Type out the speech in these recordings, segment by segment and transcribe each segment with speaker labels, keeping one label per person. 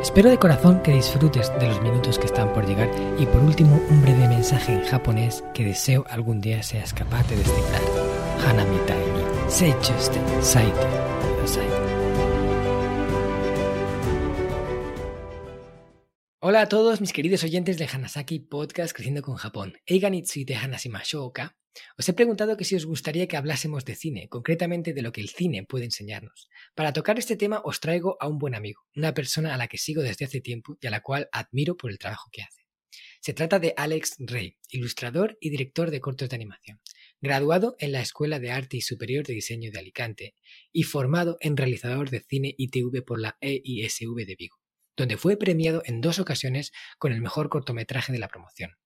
Speaker 1: Espero de corazón que disfrutes de los minutos que están por llegar y por último un breve mensaje en japonés que deseo algún día seas capaz de descifrar. Hanami ni seichuste saite Hola a todos mis queridos oyentes de Hanasaki Podcast Creciendo con Japón. Eiga ni tsuite hanashimashou ka? Os he preguntado que si os gustaría que hablásemos de cine, concretamente de lo que el cine puede enseñarnos. Para tocar este tema os traigo a un buen amigo, una persona a la que sigo desde hace tiempo y a la cual admiro por el trabajo que hace. Se trata de Alex Rey, ilustrador y director de cortos de animación, graduado en la Escuela de Arte y Superior de Diseño de Alicante y formado en realizador de cine y TV por la EISV de Vigo, donde fue premiado en dos ocasiones con el mejor cortometraje de la promoción.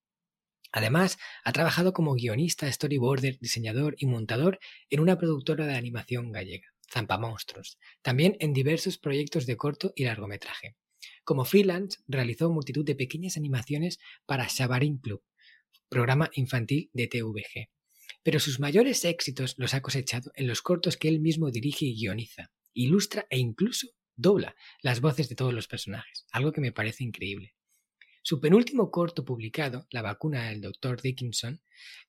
Speaker 1: Además, ha trabajado como guionista, storyboarder, diseñador y montador en una productora de animación gallega, Zampa Monstruos, también en diversos proyectos de corto y largometraje. Como freelance, realizó multitud de pequeñas animaciones para Shabarin Club, programa infantil de TVG. Pero sus mayores éxitos los ha cosechado en los cortos que él mismo dirige y guioniza, ilustra e incluso dobla las voces de todos los personajes, algo que me parece increíble. Su penúltimo corto publicado, La vacuna del Dr. Dickinson,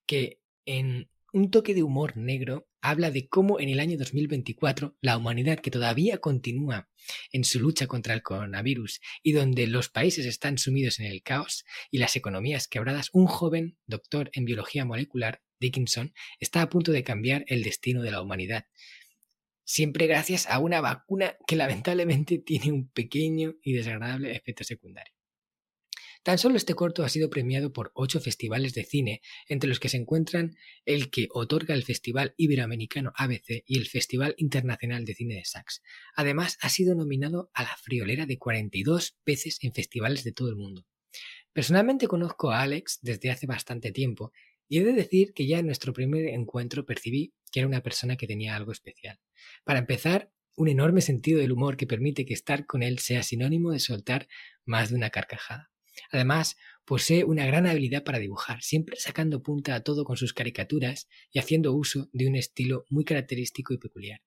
Speaker 1: que en un toque de humor negro habla de cómo en el año 2024 la humanidad que todavía continúa en su lucha contra el coronavirus y donde los países están sumidos en el caos y las economías quebradas, un joven doctor en biología molecular, Dickinson, está a punto de cambiar el destino de la humanidad. Siempre gracias a una vacuna que lamentablemente tiene un pequeño y desagradable efecto secundario. Tan solo este corto ha sido premiado por ocho festivales de cine, entre los que se encuentran el que otorga el Festival Iberoamericano ABC y el Festival Internacional de Cine de Sax. Además, ha sido nominado a la friolera de 42 veces en festivales de todo el mundo. Personalmente conozco a Alex desde hace bastante tiempo y he de decir que ya en nuestro primer encuentro percibí que era una persona que tenía algo especial. Para empezar, un enorme sentido del humor que permite que estar con él sea sinónimo de soltar más de una carcajada. Además, posee una gran habilidad para dibujar, siempre sacando punta a todo con sus caricaturas y haciendo uso de un estilo muy característico y peculiar.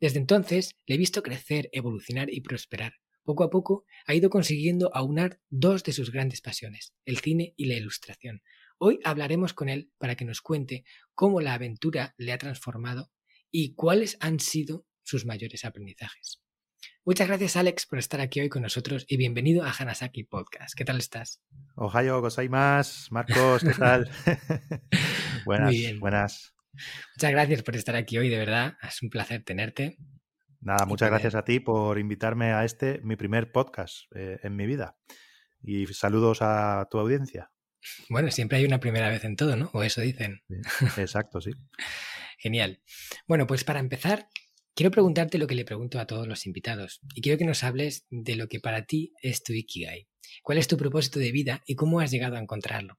Speaker 1: Desde entonces le he visto crecer, evolucionar y prosperar. Poco a poco ha ido consiguiendo aunar dos de sus grandes pasiones, el cine y la ilustración. Hoy hablaremos con él para que nos cuente cómo la aventura le ha transformado y cuáles han sido sus mayores aprendizajes. Muchas gracias, Alex, por estar aquí hoy con nosotros y bienvenido a Hanasaki Podcast. ¿Qué tal estás?
Speaker 2: Ohayo más, Marcos, ¿qué tal? buenas, buenas.
Speaker 1: Muchas gracias por estar aquí hoy, de verdad. Es un placer tenerte.
Speaker 2: Nada, muchas gracias a ti por invitarme a este, mi primer podcast eh, en mi vida. Y saludos a tu audiencia.
Speaker 1: Bueno, siempre hay una primera vez en todo, ¿no? O eso dicen.
Speaker 2: exacto, sí.
Speaker 1: Genial. Bueno, pues para empezar, Quiero preguntarte lo que le pregunto a todos los invitados y quiero que nos hables de lo que para ti es tu Ikigai. ¿Cuál es tu propósito de vida y cómo has llegado a encontrarlo?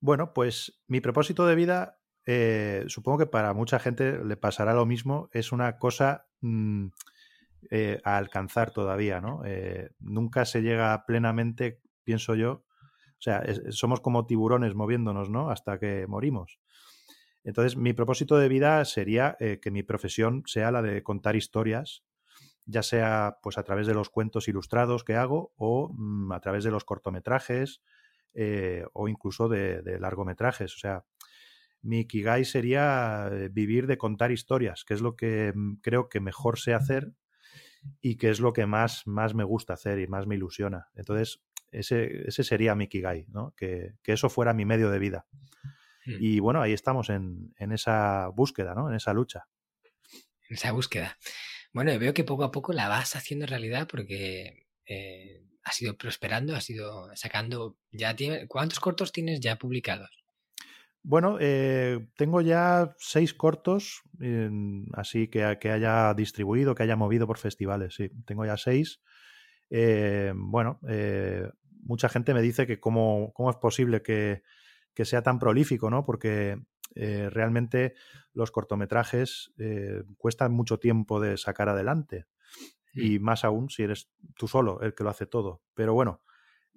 Speaker 2: Bueno, pues mi propósito de vida, eh, supongo que para mucha gente le pasará lo mismo, es una cosa mm, eh, a alcanzar todavía, ¿no? Eh, nunca se llega plenamente, pienso yo, o sea, somos como tiburones moviéndonos, ¿no? Hasta que morimos. Entonces, mi propósito de vida sería eh, que mi profesión sea la de contar historias, ya sea pues a través de los cuentos ilustrados que hago o mm, a través de los cortometrajes eh, o incluso de, largometrajes. O sea, mi Kigai sería eh, vivir de contar historias, que es lo que mm, creo que mejor sé hacer y que es lo que más, más me gusta hacer y más me ilusiona. Entonces, ese, ese sería mi Kigai, ¿no? que, que eso fuera mi medio de vida. Mm. Y bueno, ahí estamos en, esa búsqueda, ¿no? En esa lucha.
Speaker 1: En esa búsqueda. Bueno, veo que poco a poco la vas haciendo realidad porque eh, has ido prosperando, has ido sacando. ya tiene, ¿Cuántos cortos tienes ya publicados?
Speaker 2: Bueno, eh, tengo ya seis cortos, así que, que haya distribuido, que haya movido por festivales, sí. Tengo ya seis. Eh, bueno, mucha gente me dice que cómo, cómo es posible que, que sea tan prolífico, ¿no? Porque eh, realmente los cortometrajes eh, cuestan mucho tiempo de sacar adelante. Y más aún si eres tú solo el que lo hace todo. Pero bueno,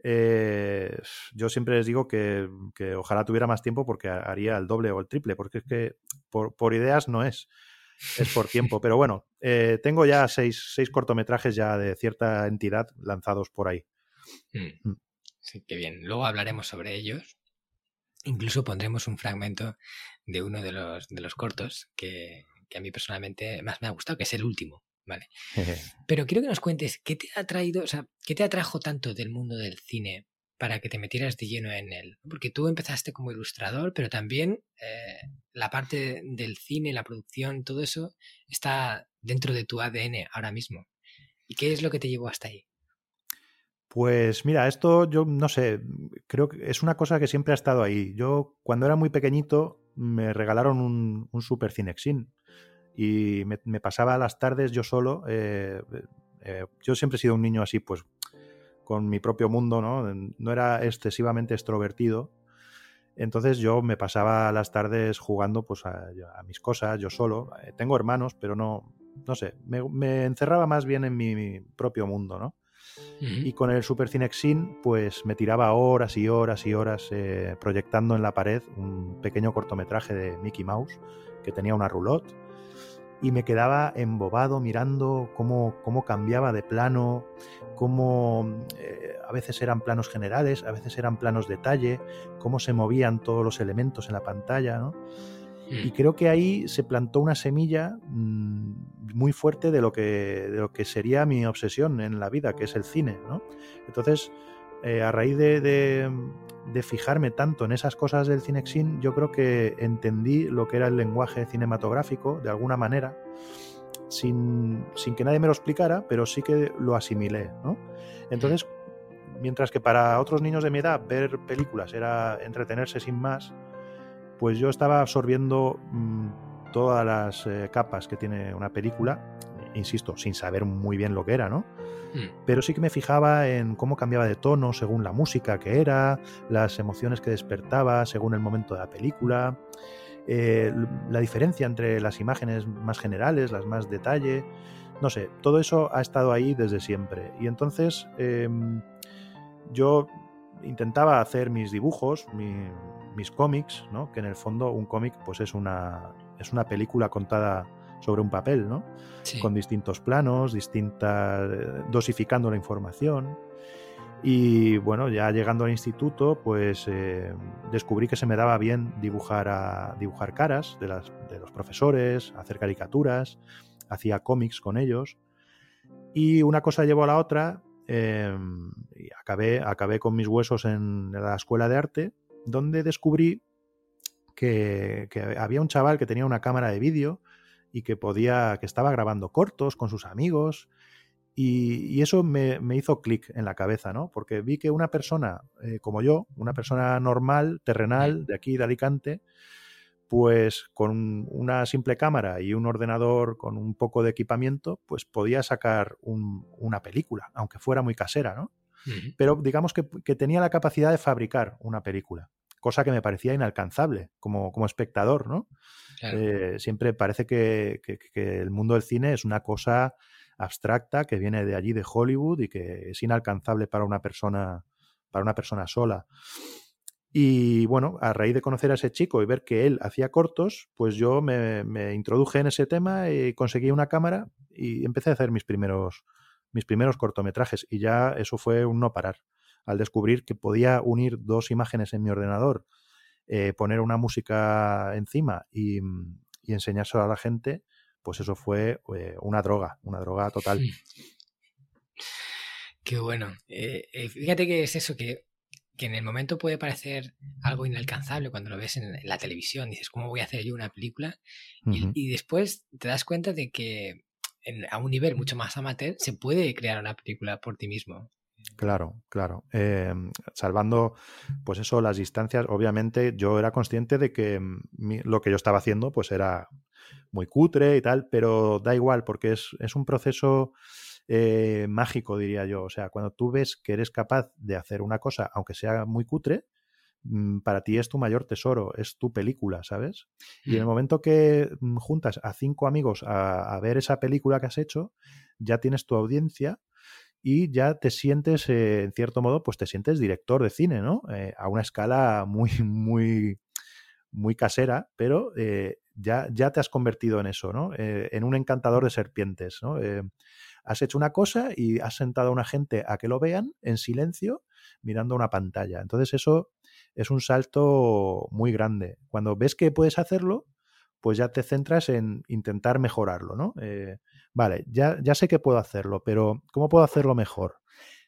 Speaker 2: eh, yo siempre les digo que, ojalá tuviera más tiempo porque haría el doble o el triple, porque es que por, ideas no es, es por tiempo. Pero bueno, tengo ya seis, seis, cortometrajes ya de cierta entidad lanzados por ahí.
Speaker 1: Mm. Mm. Sí, qué bien. Luego hablaremos sobre ellos. Incluso pondremos un fragmento de uno de los, de los cortos que, a mí personalmente más me ha gustado, que es el último. Vale. Pero quiero que nos cuentes qué te ha traído, o sea, qué te atrajo tanto del mundo del cine para que te metieras de lleno en él. Porque tú empezaste como ilustrador, pero también eh, la parte del cine, la producción, todo eso está dentro de tu ADN ahora mismo. ¿Y qué es lo que te llevó hasta ahí?
Speaker 2: Pues mira, esto yo no sé, creo que es una cosa que siempre ha estado ahí. Yo cuando era muy pequeñito me regalaron un, Super Cinexin y me, pasaba las tardes yo solo. Eh, eh, yo siempre he sido un niño así, pues con mi propio mundo, ¿no? No era excesivamente extrovertido. Entonces yo me pasaba las tardes jugando pues a, mis cosas, yo solo. Tengo hermanos, pero no, no sé, me encerraba más bien en mi propio mundo, ¿no? Y con el Super Cinexin, pues me tiraba horas y horas y horas eh, proyectando en la pared un pequeño cortometraje de Mickey Mouse que tenía una roulotte. Y me quedaba embobado mirando cómo, cómo cambiaba de plano, cómo eh, a veces eran planos generales, a veces eran planos detalle, cómo se movían todos los elementos en la pantalla, ¿no? Y mm. creo que ahí se plantó una semilla mm, muy fuerte de lo, que, de lo que sería mi obsesión en la vida, que es el cine. ¿no? Entonces, eh, a raíz de, de, fijarme tanto en esas cosas del Cinexin, yo creo que entendí lo que era el lenguaje cinematográfico de alguna manera, sin, sin que nadie me lo explicara, pero sí que lo asimilé. ¿no? Entonces, mientras que para otros niños de mi edad ver películas era entretenerse sin más, pues yo estaba absorbiendo mm, todas las eh, capas que tiene una película, insisto, sin saber muy bien lo que era, ¿no? Hmm. Pero sí que me fijaba en cómo cambiaba de tono según la música que era, las emociones que despertaba según el momento de la película, eh, la diferencia entre las imágenes más generales, las más detalle, no sé, todo eso ha estado ahí desde siempre. Y entonces em, yo intentaba hacer mis dibujos, mis cómics, ¿no? que en el fondo un cómic pues es una, es una película contada sobre un papel, ¿no? Con distintos planos, distintas. dosificando la información. Y bueno, ya llegando al instituto, pues eh, descubrí que se me daba bien dibujar, a, dibujar caras de, las, de los profesores, hacer caricaturas, hacía cómics con ellos. Y una cosa llevó a la otra Em, y acabé, acabé con mis huesos en la escuela de arte, donde descubrí que, había un chaval que tenía una cámara de vídeo y que podía, que estaba grabando cortos con sus amigos. Y, eso me, hizo clic en la cabeza, ¿no? Porque vi que una persona eh, como yo, una persona normal, terrenal, de aquí, de Alicante, pues con una simple cámara y un ordenador con un poco de equipamiento, pues podía sacar una película, aunque fuera muy casera, ¿no? Pero digamos que, tenía la capacidad de fabricar una película, cosa que me parecía inalcanzable como, como espectador, ¿no? Eh, siempre parece que, que, el mundo del cine es una cosa abstracta que viene de allí, de Hollywood, y que es inalcanzable para una persona, para una persona sola. Y bueno, a raíz de conocer a ese chico y ver que él hacía cortos, pues yo me, introduje en ese tema y conseguí una cámara y empecé a hacer mis primeros, mis primeros cortometrajes. Y ya eso fue un no parar. Al descubrir que podía unir dos imágenes en mi ordenador, eh, poner una música encima y, y, enseñárselo a la gente, pues eso fue eh, una droga, una droga total.
Speaker 1: Qué bueno. Eh, fíjate que es eso, que que en el momento puede parecer algo inalcanzable cuando lo ves en, la televisión, dices, ¿cómo voy a hacer yo una película? y, después te das cuenta de que a un nivel mucho más amateur se puede crear una película por ti mismo.
Speaker 2: Claro, claro. Em, salvando, pues eso, las distancias, obviamente yo era consciente de que mm, lo que yo estaba haciendo pues era muy cutre y tal, pero da igual porque es, es un proceso eh, mágico, diría yo. O sea, cuando tú ves que eres capaz de hacer una cosa, aunque sea muy cutre, mm, para ti es tu mayor tesoro, es tu película, ¿sabes? Y en el mm. momento que juntas a cinco amigos a, ver esa película que has hecho, ya tienes tu audiencia y ya te sientes, eh, en cierto modo, pues te sientes director de cine, ¿no? Eh, a una escala muy, muy, muy casera, pero eh, ya, ya te has convertido en eso, ¿no? en un encantador de serpientes, ¿no? has hecho una cosa y has sentado a una gente a que lo vean en silencio mirando una pantalla. Entonces eso es un salto muy grande. Cuando ves que puedes hacerlo, pues ya te centras en intentar mejorarlo, ¿no? Eh, vale, ya, ya sé que puedo hacerlo, pero ¿cómo puedo hacerlo mejor?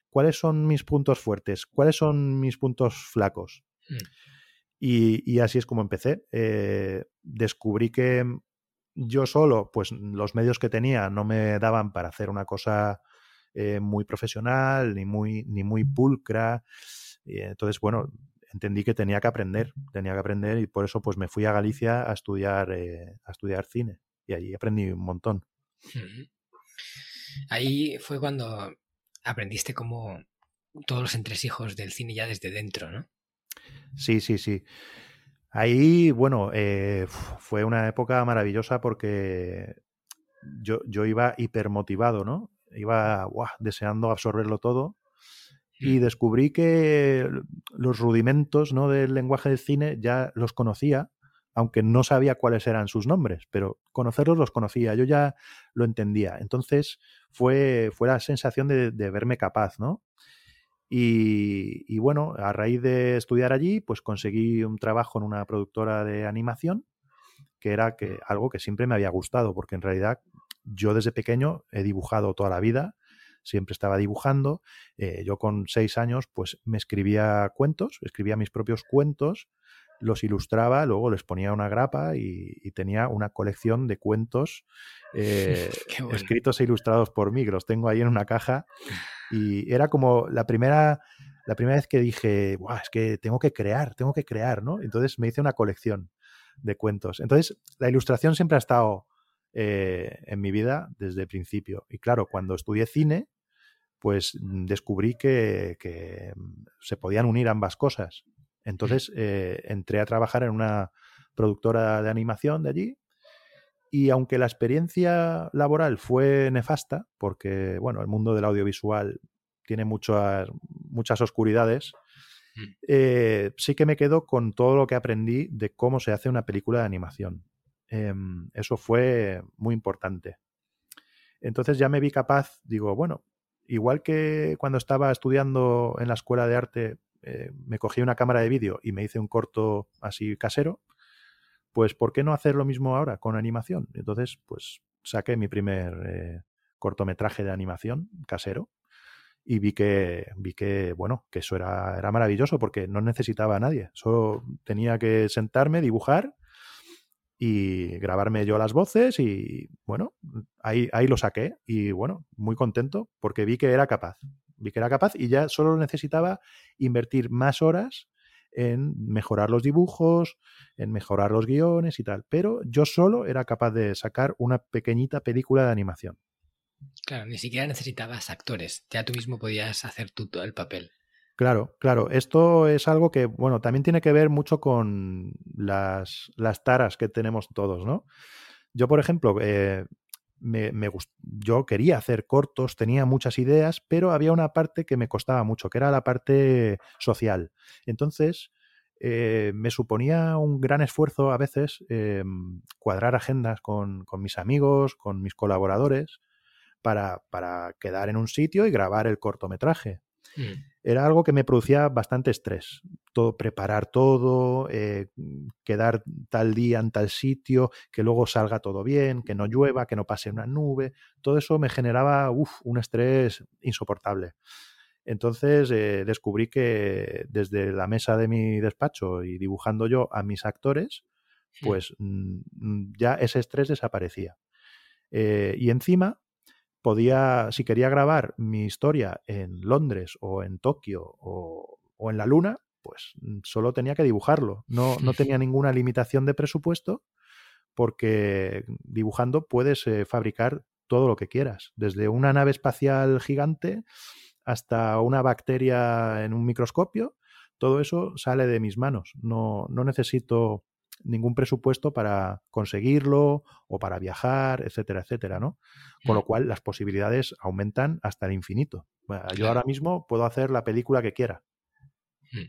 Speaker 2: ¿Cuáles son mis puntos fuertes? ¿Cuáles son mis puntos flacos? Mm. Y, así es como empecé. Eh, descubrí que yo solo, pues los medios que tenía no me daban para hacer una cosa eh, muy profesional, ni muy, ni muy pulcra. Y entonces, bueno, entendí que tenía que aprender, tenía que aprender y por eso pues me fui a Galicia a estudiar, eh, a estudiar cine y allí aprendí un montón.
Speaker 1: Ahí fue cuando aprendiste como todos los entresijos del cine ya desde dentro, ¿no?
Speaker 2: Sí, sí, sí. Ahí, bueno, eh, fue una época maravillosa porque yo, yo iba hipermotivado, ¿no? Iba deseando absorberlo todo y mm. descubrí que los rudimentos ¿no? del lenguaje del cine ya los conocía, aunque no sabía cuáles eran sus nombres, pero conocerlos los conocía, yo ya lo entendía. Entonces fue, fue la sensación de, de verme capaz, ¿no? Y, bueno, a raíz de estudiar allí, pues conseguí un trabajo en una productora de animación, que era que, algo que siempre me había gustado, porque en realidad yo desde pequeño he dibujado toda la vida, siempre estaba dibujando. Eh, yo con seis años, pues me escribía cuentos, escribía mis propios cuentos, los ilustraba, luego les ponía una grapa y, tenía una colección de cuentos eh, escritos e ilustrados por mí, que los tengo ahí en una caja y era como la primera, la primera vez que dije, es que tengo que crear, tengo que crear, ¿no? Entonces me hice una colección de cuentos. Entonces, la ilustración siempre ha estado eh, en mi vida desde el principio. Y claro, cuando estudié cine, pues mm, descubrí que, mm, se podían unir ambas cosas. Entonces eh, entré a trabajar en una productora de animación de allí y aunque la experiencia laboral fue nefasta, porque bueno, el mundo del audiovisual tiene muchas, muchas oscuridades, mm. eh, sí que me quedo con todo lo que aprendí de cómo se hace una película de animación. Em, eso fue muy importante. Entonces ya me vi capaz, digo, bueno, igual que cuando estaba estudiando en la escuela de arte, eh, me cogí una cámara de vídeo y me hice un corto así casero, pues ¿por qué no hacer lo mismo ahora con animación? Entonces, pues saqué mi primer eh, cortometraje de animación casero y vi que, vi que bueno, que eso era, era maravilloso porque no necesitaba a nadie, solo tenía que sentarme, dibujar y grabarme yo las voces y bueno, ahí, ahí lo saqué y bueno, muy contento porque vi que era capaz, vi que era capaz y ya solo necesitaba invertir más horas en mejorar los dibujos, en mejorar los guiones y tal. Pero yo solo era capaz de sacar una pequeñita película de animación.
Speaker 1: Claro, ni siquiera necesitabas actores, ya tú mismo podías hacer tú todo el papel.
Speaker 2: Claro, claro. Esto es algo que, bueno, también tiene que ver mucho con las, las taras que tenemos todos, ¿no? Yo, por ejemplo, eh, me, yo quería hacer cortos, tenía muchas ideas, pero había una parte que me costaba mucho, que era la parte social. Entonces, eh, me suponía un gran esfuerzo a veces eh, cuadrar agendas con, mis amigos, con mis colaboradores, para, para, quedar en un sitio y grabar el cortometraje. Mm. Era algo que me producía bastante estrés. Todo, preparar todo, eh, quedar tal día en tal sitio, que luego salga todo bien, que no llueva, que no pase una nube. Todo eso me generaba un estrés insoportable. Entonces eh, descubrí que desde la mesa de mi despacho y dibujando yo a mis actores, pues mm, ya ese estrés desaparecía. Eh, y encima podía, si quería grabar mi historia en Londres o en Tokio o, en la Luna, pues mm, solo tenía que dibujarlo. No, no tenía ninguna limitación de presupuesto porque dibujando puedes eh, fabricar todo lo que quieras, desde una nave espacial gigante hasta una bacteria en un microscopio, todo eso sale de mis manos. No, no necesito ningún presupuesto para conseguirlo o para viajar, etcétera, etcétera, ¿no? Con lo cual las posibilidades aumentan hasta el infinito. yo ahora mismo puedo hacer la película que quiera.
Speaker 1: Mm.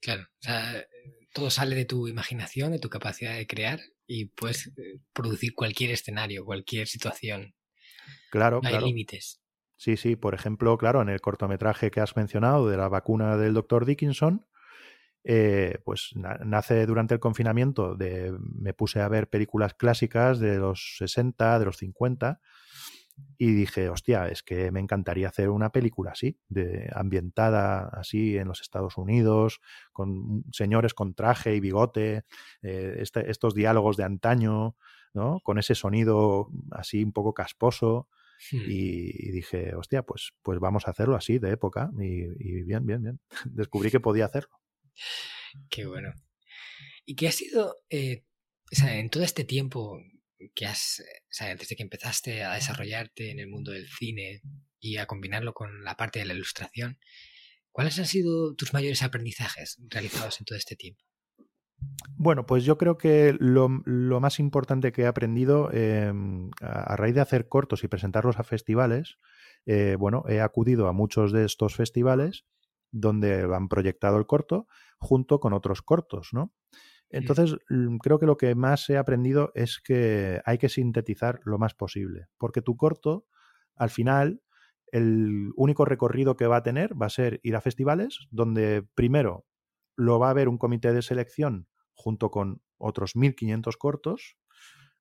Speaker 1: Claro, o sea, todo sale de tu imaginación, de tu capacidad de crear y puedes eh, producir cualquier escenario, cualquier situación.
Speaker 2: Claro,
Speaker 1: no
Speaker 2: hay
Speaker 1: límites.
Speaker 2: Sí, sí, por ejemplo, claro, en el cortometraje que has mencionado de la vacuna del doctor Dickinson, eh, pues nace durante el confinamiento, de, me puse a ver películas clásicas de los 60, de los 50, y dije, hostia, es que me encantaría hacer una película así, de, ambientada así en los Estados Unidos, con señores con traje y bigote, eh, este, estos diálogos de antaño, ¿no? Con ese sonido así un poco casposo. Hmm. Y, dije, hostia, pues, pues vamos a hacerlo así, de época. Y, y bien, bien, bien. Descubrí que podía hacerlo.
Speaker 1: Qué bueno. ¿Y qué ha sido, eh, o sea, en todo este tiempo que has, o sea, desde que empezaste a desarrollarte en el mundo del cine y a combinarlo con la parte de la ilustración, ¿cuáles han sido tus mayores aprendizajes realizados en todo este tiempo?
Speaker 2: Bueno, pues yo creo que lo, más importante que he aprendido em, a, raíz de hacer cortos y presentarlos a festivales, eh, bueno, he acudido a muchos de estos festivales donde han proyectado el corto junto con otros cortos, ¿no? Entonces, creo que lo que más he aprendido es que hay que sintetizar lo más posible, porque tu corto, al final, el único recorrido que va a tener va a ser ir a festivales, donde primero lo va a ver un comité de selección junto con otros 1500 cortos,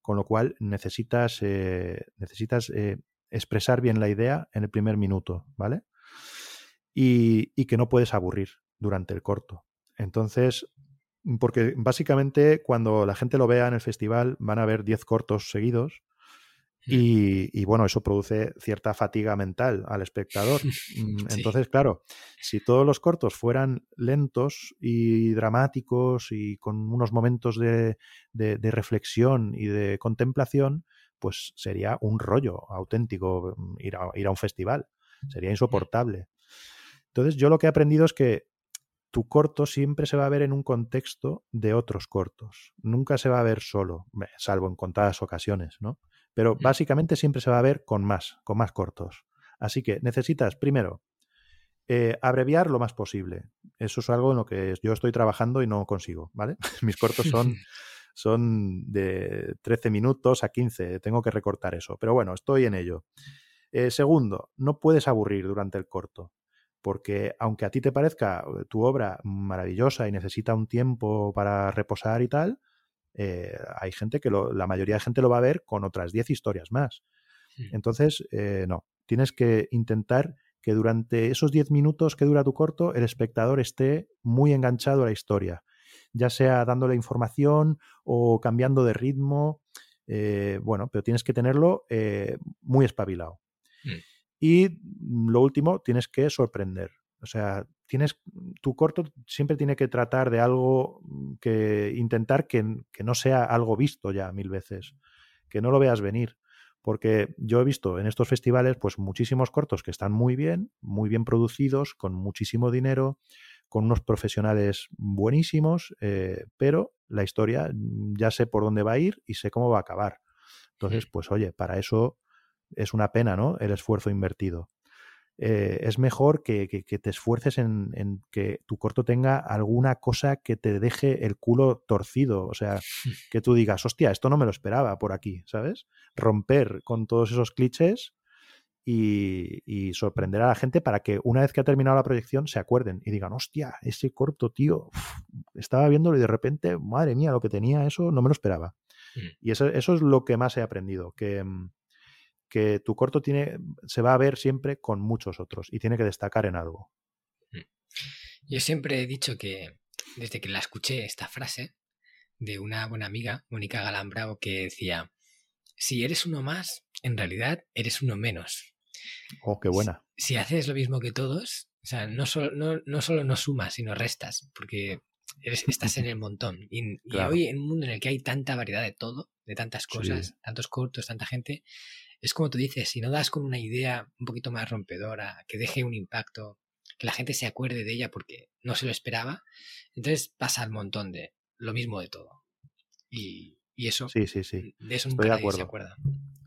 Speaker 2: con lo cual necesitas, eh, necesitas eh, expresar bien la idea en el primer minuto, ¿vale? Y, que no puedes aburrir durante el corto. Entonces, porque básicamente cuando la gente lo vea en el festival van a ver 10 cortos seguidos y, bueno, eso produce cierta fatiga mental al espectador. Mm, entonces, claro, si todos los cortos fueran lentos y dramáticos y con unos momentos de, reflexión y de contemplación, pues sería un rollo auténtico mm, ir a, ir a un festival. Sería insoportable. Entonces, yo lo que he aprendido es que tu corto siempre se va a ver en un contexto de otros cortos. Nunca se va a ver solo, salvo en contadas ocasiones, ¿no? Pero básicamente siempre se va a ver con más, con más cortos. Así que necesitas, primero, eh, abreviar lo más posible. Eso es algo en lo que yo estoy trabajando y no consigo, ¿vale? Mis cortos son, son de 13 minutos a 15, tengo que recortar eso. Pero bueno, estoy en ello. Eh, segundo, no puedes aburrir durante el corto porque aunque a ti te parezca eh, tu obra maravillosa y necesita un tiempo para reposar y tal, eh, hay gente que lo, la mayoría de gente lo va a ver con otras 10 historias más. Entonces, eh, no, tienes que intentar que durante esos 10 minutos que dura tu corto, el espectador esté muy enganchado a la historia, ya sea dándole información o cambiando de ritmo, bueno, pero tienes que tenerlo muy espabilado. Mm. Y lo último, tienes que sorprender. O sea, tienes, tu corto siempre tiene que tratar de algo mm, que intentar que, que, no sea algo visto ya mil veces, que no lo veas venir. Porque yo he visto en estos festivales, pues muchísimos cortos que están muy bien, muy bien producidos, con muchísimo dinero, con unos profesionales buenísimos, eh, pero la historia mm, ya sé por dónde va a ir y sé cómo va a acabar. Entonces, pues oye, para eso es una pena, ¿no? El esfuerzo invertido. Eh, es mejor que, te esfuerces en, que tu corto tenga alguna cosa que te deje el culo torcido. O sea, que tú digas, hostia, esto no me lo esperaba por aquí, ¿sabes? Romper con todos esos clichés y, sorprender a la gente para que una vez que ha terminado la proyección se acuerden y digan, hostia, ese corto, tío, estaba viéndolo y de repente, madre mía, lo que tenía eso no me lo esperaba. Mm. Y eso, eso es lo que más he aprendido, que mm, que tu corto tiene, se va a ver siempre con muchos otros y tiene que destacar en algo. Mm.
Speaker 1: Yo siempre he dicho que desde que la escuché esta frase de una buena amiga, Mónica Galambrao, que decía, si eres uno más, en realidad eres uno menos.
Speaker 2: Oh, qué buena.
Speaker 1: Si, haces lo mismo que todos, o sea, no solo no, no, solo no sumas, sino restas, porque eres, estás en el montón. Y, hoy en un mundo en el que hay tanta variedad de todo, de tantas cosas, tantos cortos, tanta gente, es como tú dices, si no das con una idea un poquito más rompedora, que deje un impacto, que la gente se acuerde de ella porque no se lo esperaba. Entonces pasa un montón de lo mismo de todo. Y, eso,
Speaker 2: sí, sí, sí.
Speaker 1: de eso
Speaker 2: Estoy de acuerdo.
Speaker 1: se acuerda.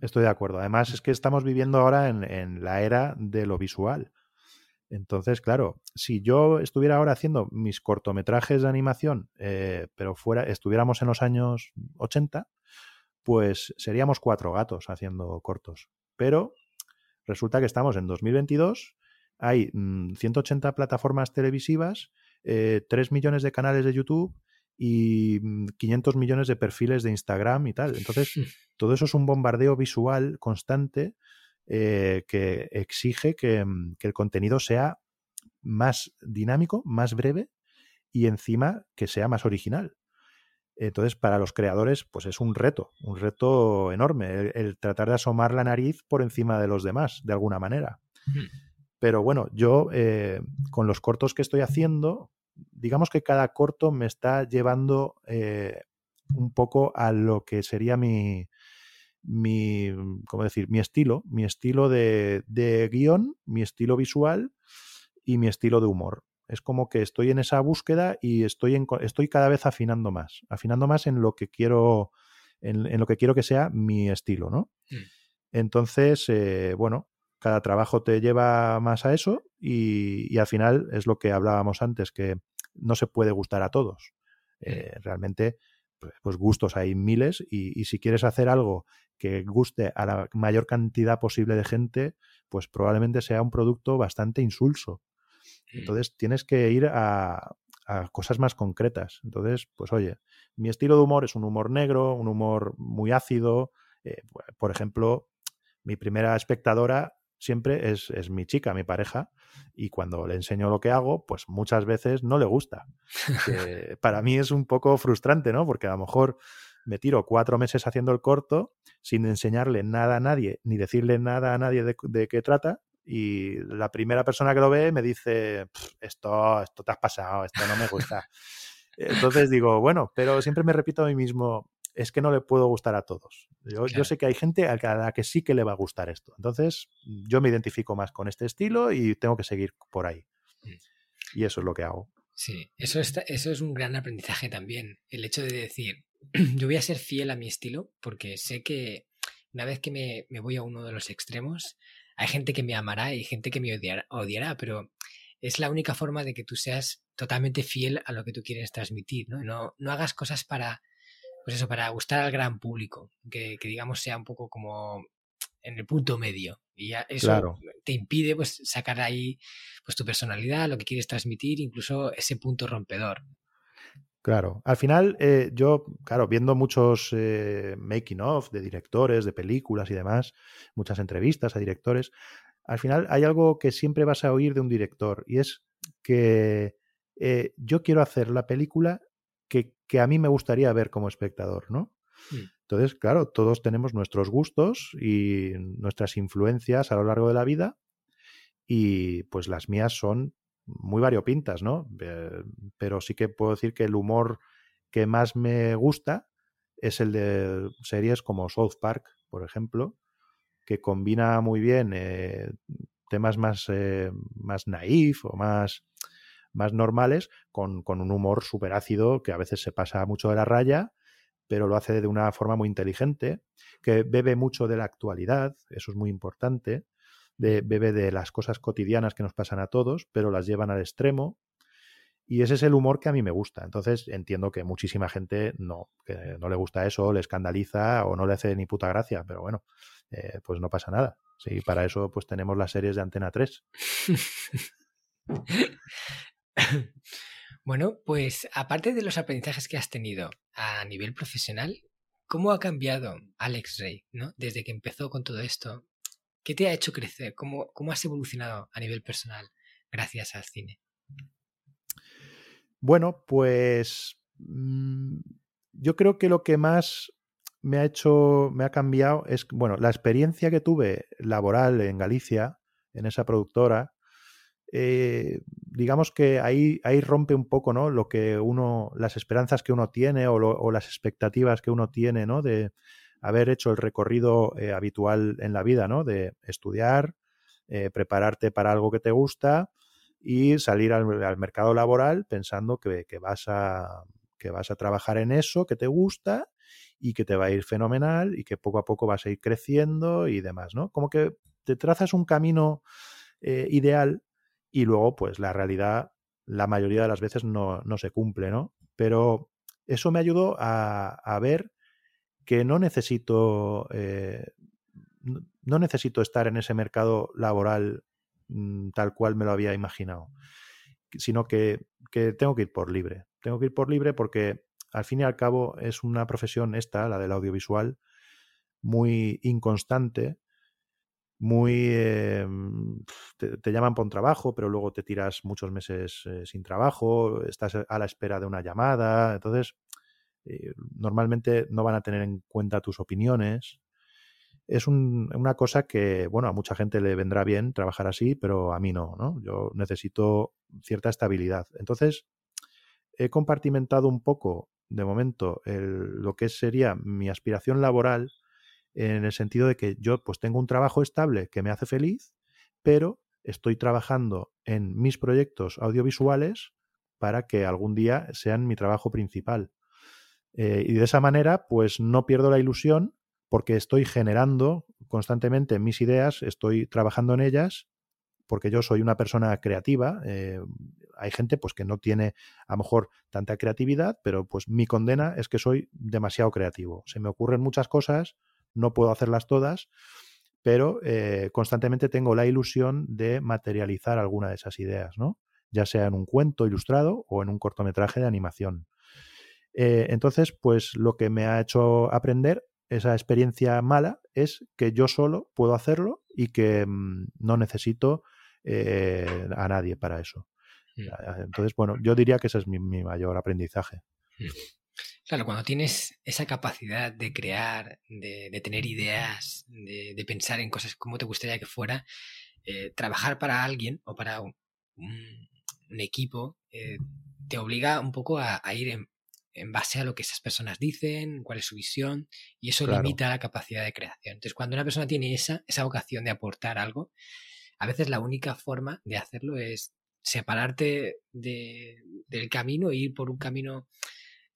Speaker 2: Estoy de acuerdo. Además, es que estamos viviendo ahora en, en la era de lo visual. Entonces, claro, si yo estuviera ahora haciendo mis cortometrajes de animación, eh, pero fuera, estuviéramos en los años 80, pues seríamos cuatro gatos haciendo cortos. Pero resulta que estamos en 2022, hay 180 mm, plataformas televisivas, eh, 3 millones de canales de YouTube y 500 mm, millones de perfiles de Instagram y tal. Entonces, todo eso es un bombardeo visual constante eh, que exige mm, que, el contenido sea más dinámico, más breve y encima que sea más original. Entonces, para los creadores, pues es un reto, un reto enorme, el, tratar de asomar la nariz por encima de los demás, de alguna manera. Pero bueno, yo eh, con los cortos que estoy haciendo, digamos que cada corto me está llevando eh, un poco a lo que sería mi, mi, ¿cómo decir? mi estilo, mi estilo de, de guion, mi estilo visual y mi estilo de humor. Es como que estoy en esa búsqueda y estoy, en, estoy cada vez afinando más, afinando más en lo que quiero, en, lo que quiero que sea mi estilo, ¿no? Mm. Entonces, eh, bueno, cada trabajo te lleva más a eso y, y, al final es lo que hablábamos antes, que no se puede gustar a todos. Mm. Eh, realmente pues, pues gustos hay miles y, si quieres hacer algo que guste a la mayor cantidad posible de gente, pues probablemente sea un producto bastante insulso. Mm. Entonces tienes que ir a, cosas más concretas. Entonces, pues oye, mi estilo de humor es un humor negro, un humor muy ácido. Eh, por ejemplo, mi primera espectadora siempre es, es, mi chica, mi pareja, y cuando le enseño lo que hago, pues muchas veces no le gusta. para mí es un poco frustrante, ¿no? Porque a lo mejor me tiro cuatro meses haciendo el corto sin enseñarle nada a nadie, ni decirle nada a nadie de, qué trata, y la primera persona que lo ve me dice, esto, esto te has pasado, esto no me gusta. Entonces digo, bueno, pero siempre me repito a mí mismo, es que no le puedo gustar a todos. Yo, sé que hay gente a la que sí que le va a gustar esto. Entonces, yo me identifico más con este estilo y tengo que seguir por ahí. Mm. Y eso es lo que hago.
Speaker 1: Sí, eso, eso es un gran aprendizaje también. El hecho de decir, yo voy a ser fiel a mi estilo porque sé que una vez que me, voy a uno de los extremos, hay gente que me amará y gente que me odiará, odiará, pero es la única forma de que tú seas totalmente fiel a lo que tú quieres transmitir, ¿no? No, no hagas cosas para pues eso, para gustar al gran público, que, digamos sea un poco como en el punto medio. Y ya eso te impide pues sacar ahí pues tu personalidad, lo que quieres transmitir, incluso ese punto rompedor.
Speaker 2: Claro, al final eh, yo, claro, viendo muchos eh, making of de directores, de películas y demás, muchas entrevistas a directores, al final hay algo que siempre vas a oír de un director y es que eh, yo quiero hacer la película que, a mí me gustaría ver como espectador, ¿no? Mm. Entonces, claro, todos tenemos nuestros gustos y nuestras influencias a lo largo de la vida y pues las mías son muy variopintas, ¿no? Eh, pero sí que puedo decir que el humor que más me gusta es el de series como South Park, por ejemplo, que combina muy bien eh, temas más, eh, más naif o más más normales, con, un humor súper ácido que a veces se pasa mucho de la raya, pero lo hace de una forma muy inteligente, que bebe mucho de la actualidad, eso es muy importante, de, bebe de las cosas cotidianas que nos pasan a todos, pero las llevan al extremo. Y ese es el humor que a mí me gusta. Entonces entiendo que muchísima gente no, que no le gusta eso, le escandaliza o no le hace ni puta gracia, pero bueno, eh, pues no pasa nada. Sí, para eso pues tenemos las series de Antena 3.
Speaker 1: Bueno, pues aparte de los aprendizajes que has tenido a nivel profesional, ¿cómo ha cambiado Alex Rey ¿no? desde que empezó con todo esto? ¿Qué te ha hecho crecer? ¿Cómo, cómo has evolucionado a nivel personal gracias al cine?
Speaker 2: Bueno, pues mm, yo creo que lo que más me ha hecho, me ha cambiado es, bueno, la experiencia que tuve laboral en Galicia, en esa productora, eh, digamos que ahí, ahí rompe un poco, ¿no? Lo que uno, las esperanzas que uno tiene o, las expectativas que uno tiene, ¿no? De haber hecho el recorrido eh, habitual en la vida, ¿no? De estudiar, eh, prepararte para algo que te gusta y salir al, mercado laboral pensando que, vas a, que vas a trabajar en eso que te gusta y que te va a ir fenomenal y que poco a poco vas a ir creciendo y demás, ¿no? Como que te trazas un camino eh, ideal y luego, pues la realidad, la mayoría de las veces no, no se cumple, ¿no? Pero eso me ayudó a, a ver que no necesito, eh, no necesito estar en ese mercado laboral mm, tal cual me lo había imaginado, sino que, que, tengo que ir por libre. Tengo que ir por libre porque al fin y al cabo es una profesión esta, la del audiovisual, muy inconstante, muy... Eh, te, llaman por un trabajo, pero luego te tiras muchos meses eh, sin trabajo, estás a la espera de una llamada, entonces eh, normalmente no van a tener en cuenta tus opiniones. Es una cosa que, bueno, a mucha gente le vendrá bien trabajar así, pero a mí no, ¿no? Yo necesito cierta estabilidad. Entonces, he compartimentado un poco, de momento, lo que sería mi aspiración laboral en el sentido de que yo pues tengo un trabajo estable que me hace feliz, pero estoy trabajando en mis proyectos audiovisuales para que algún día sean mi trabajo principal. Eh, y de esa manera, pues no pierdo la ilusión porque estoy generando constantemente mis ideas, estoy trabajando en ellas, porque yo soy una persona creativa. Eh, hay gente pues que no tiene a lo mejor tanta creatividad, pero pues mi condena es que soy demasiado creativo. Se me ocurren muchas cosas, no puedo hacerlas todas, pero eh, constantemente tengo la ilusión de materializar alguna de esas ideas, ¿no? Ya sea en un cuento ilustrado o en un cortometraje de animación. Eh, entonces, pues lo que me ha hecho aprender esa experiencia mala es que yo solo puedo hacerlo y que mm, no necesito eh, a nadie para eso. Mm. Entonces, bueno, yo diría que ese es mi, mayor aprendizaje. Mm.
Speaker 1: Claro, cuando tienes esa capacidad de crear, de, tener ideas, de, pensar en cosas como te gustaría que fuera, eh, trabajar para alguien o para un, equipo te obliga un poco a, a ir en, en base a lo que esas personas dicen, cuál es su visión, y eso limita la capacidad de creación. Entonces, cuando una persona tiene esa, esa vocación de aportar algo, a veces la única forma de hacerlo es separarte del camino e ir por un camino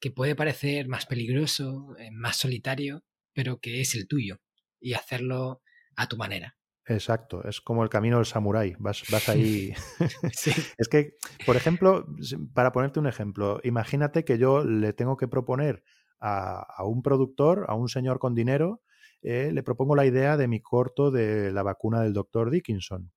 Speaker 1: que puede parecer más peligroso, eh, más solitario, pero que es el tuyo, y hacerlo a tu manera.
Speaker 2: Exacto, es como el camino del samurái, vas, vas ahí. es que, por ejemplo, para ponerte un ejemplo, imagínate que yo le tengo que proponer a, un productor, a un señor con dinero, eh, le propongo la idea de mi corto de la vacuna del doctor Dickinson.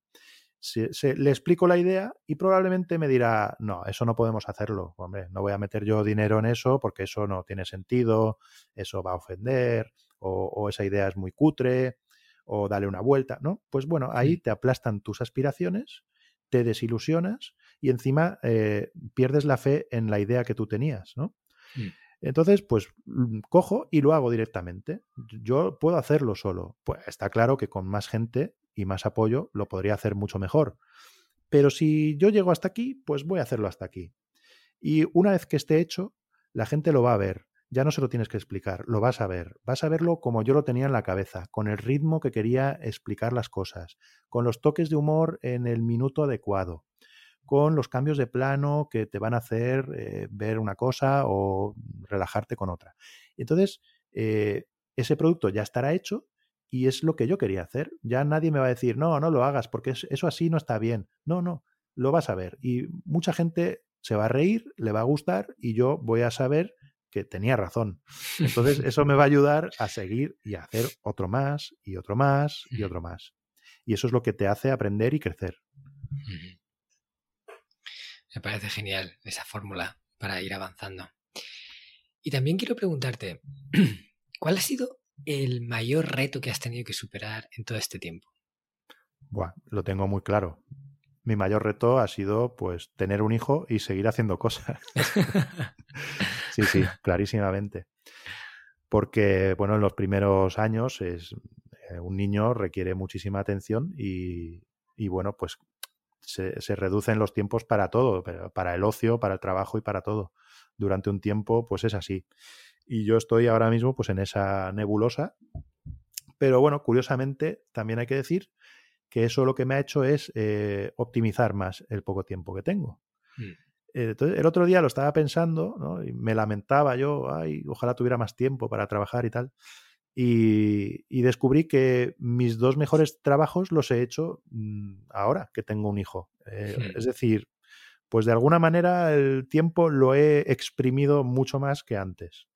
Speaker 2: le explico la idea y probablemente me dirá, no, eso no podemos hacerlo, hombre, no voy a meter yo dinero en eso porque eso no tiene sentido, eso va a ofender, o esa idea es muy cutre, o dale una vuelta, ¿no? Pues bueno, ahí te aplastan tus aspiraciones, te desilusionas y encima eh, pierdes la fe en la idea que tú tenías, ¿no? Mm. Entonces, pues mm, cojo y lo hago directamente. Yo puedo hacerlo solo. Pues está claro que con más gente y más apoyo lo podría hacer mucho mejor. Pero si yo llego hasta aquí, pues voy a hacerlo hasta aquí. Y una vez que esté hecho, la gente lo va a ver, ya no se lo tienes que explicar, lo vas a ver. Vas a verlo como yo lo tenía en la cabeza, con el ritmo que quería explicar las cosas, con los toques de humor en el minuto adecuado, con los cambios de plano que te van a hacer eh, ver una cosa o relajarte con otra. Entonces, eh, ese producto ya estará hecho y es lo que yo quería hacer. Ya nadie me va a decir, no, no lo hagas porque eso así no está bien. No, no, lo vas a ver. Y mucha gente se va a reír, le va a gustar y yo voy a saber que tenía razón. Entonces, eso me va a ayudar a seguir y a hacer otro más y otro más y otro más. Y eso es lo que te hace aprender y crecer.
Speaker 1: Me parece genial esa fórmula para ir avanzando. Y también quiero preguntarte, ¿cuál ha sido el mayor reto que has tenido que superar en todo este tiempo?
Speaker 2: Buah, lo tengo muy claro. Mi mayor reto ha sido pues tener un hijo y seguir haciendo cosas. Sí, sí, clarísimamente. Porque, bueno, en los primeros años es, eh, un niño requiere muchísima atención y, bueno, pues se, se, reducen los tiempos para todo, para el ocio, para el trabajo y para todo. Durante un tiempo, pues es así. Y yo estoy ahora mismo pues en esa nebulosa. Pero bueno, curiosamente, también hay que decir que eso lo que me ha hecho es eh, optimizar más el poco tiempo que tengo. Mm. Entonces, el otro día lo estaba pensando ¿no? y me lamentaba yo, ay, ojalá tuviera más tiempo para trabajar y tal. Y, descubrí que mis dos mejores trabajos los he hecho mm, ahora que tengo un hijo. Eh. Es decir, pues de alguna manera el tiempo lo he exprimido mucho más que antes,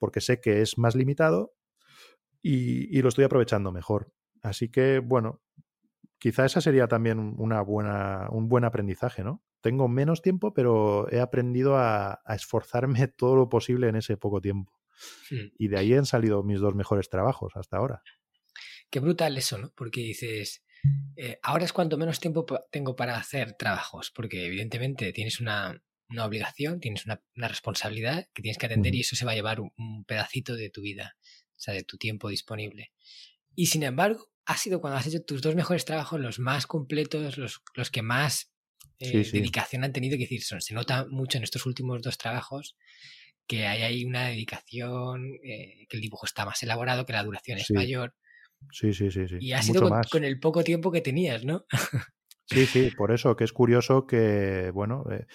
Speaker 2: porque sé que es más limitado y, lo estoy aprovechando mejor. Así que, bueno, quizá esa sería también una buena, un buen aprendizaje, ¿no? Tengo menos tiempo, pero he aprendido a esforzarme todo lo posible en ese poco tiempo. Hmm. Y de ahí han salido mis dos mejores trabajos hasta ahora.
Speaker 1: Qué brutal eso, ¿no? Porque dices, eh, ahora es cuanto menos tiempo tengo para hacer trabajos, porque evidentemente tienes una, obligación, tienes una, responsabilidad que tienes que atender y eso se va a llevar un, pedacito de tu vida, o sea, de tu tiempo disponible. Y sin embargo, ha sido cuando has hecho tus dos mejores trabajos los más completos, los, los que más eh, dedicación han tenido, que decir, son, se nota mucho en estos últimos dos trabajos que hay ahí una dedicación, eh, que el dibujo está más elaborado, que la duración es mayor.
Speaker 2: Sí, sí, sí, sí.
Speaker 1: Y ha sido con, el poco tiempo que tenías, ¿no?
Speaker 2: Sí, sí, por eso que es curioso que, bueno, eh,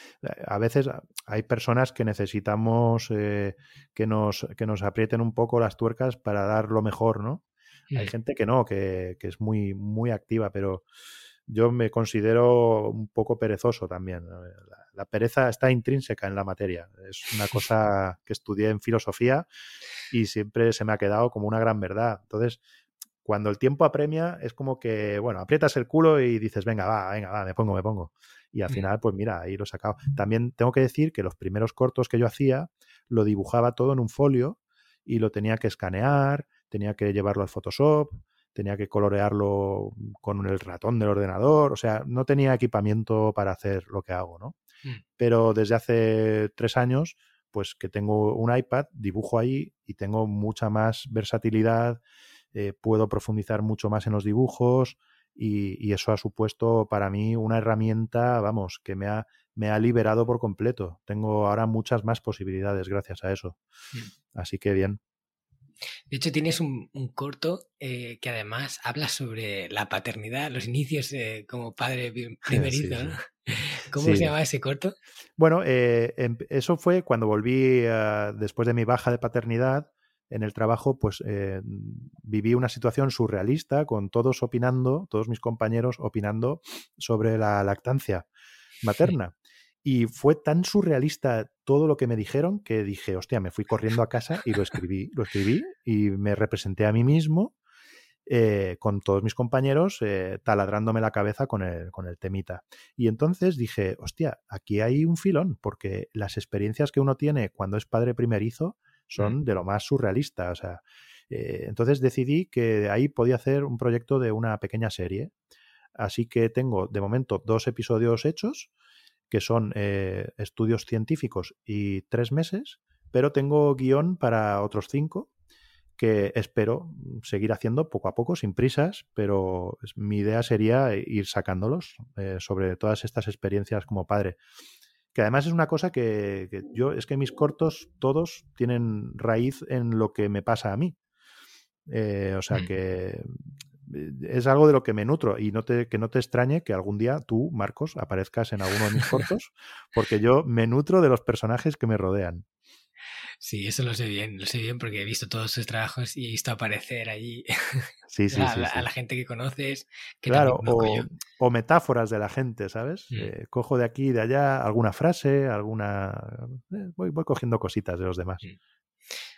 Speaker 2: a veces hay personas que necesitamos eh, que, nos, que nos aprieten un poco las tuercas para dar lo mejor, ¿no? Hay mm. gente que no, que, que, es muy, muy activa, pero yo me considero un poco perezoso también. La, pereza está intrínseca en la materia. Es una cosa que estudié en filosofía y siempre se me ha quedado como una gran verdad. Entonces, cuando el tiempo apremia, es como que, bueno, aprietas el culo y dices, venga, va, venga, va, me pongo, me pongo. Y al final, pues mira, ahí lo he sacado. También tengo que decir que los primeros cortos que yo hacía, lo dibujaba todo en un folio y lo tenía que escanear, tenía que llevarlo al Photoshop, tenía que colorearlo con el ratón del ordenador, o sea, no tenía equipamiento para hacer lo que hago, ¿no? Mm. Pero desde hace tres años, pues que tengo un iPad, dibujo ahí y tengo mucha más versatilidad, eh, puedo profundizar mucho más en los dibujos y, eso ha supuesto para mí una herramienta, vamos, que me ha, me ha liberado por completo. Tengo ahora muchas más posibilidades gracias a eso. Mm. Así que bien.
Speaker 1: De hecho, tienes un, corto eh, que además habla sobre la paternidad, los inicios eh, como padre primerizo. ¿Cómo se llama ese corto?
Speaker 2: Bueno, eh, em, eso fue cuando volví después de mi baja de paternidad. En el trabajo, pues viví una situación surrealista con todos opinando, todos mis compañeros opinando sobre la lactancia materna. Y fue tan surrealista todo lo que me dijeron que dije, hostia, me fui corriendo a casa y lo escribí, lo escribí y me representé a mí mismo eh, con todos mis compañeros eh, taladrándome la cabeza con el, con el temita. Y entonces dije, hostia, aquí hay un filón, porque las experiencias que uno tiene cuando es padre primerizo son mm. de lo más surrealista. O sea, eh, entonces decidí que ahí podía hacer un proyecto de una pequeña serie. Así que tengo de momento dos episodios hechos que son eh, estudios científicos y tres meses, pero tengo guion para otros cinco que espero seguir haciendo poco a poco, sin prisas, pero mi idea sería ir sacándolos eh, sobre todas estas experiencias como padre. Que además es una cosa que, yo, es que mis cortos todos tienen raíz en lo que me pasa a mí. Eh, o sea mm. que es algo de lo que me nutro y no te, que no te extrañe que algún día tú, Marcos, aparezcas en alguno de mis cortos, porque yo me nutro de los personajes que me rodean.
Speaker 1: Sí, eso lo sé bien, lo sé bien porque he visto todos sus trabajos y he visto aparecer allí
Speaker 2: sí, sí,
Speaker 1: a, la, gente que conoces. claro,
Speaker 2: o, metáforas de la gente, ¿sabes? Mm. Eh, cojo de aquí y de allá alguna frase, alguna... Eh, voy, voy cogiendo cositas de los demás. Mm.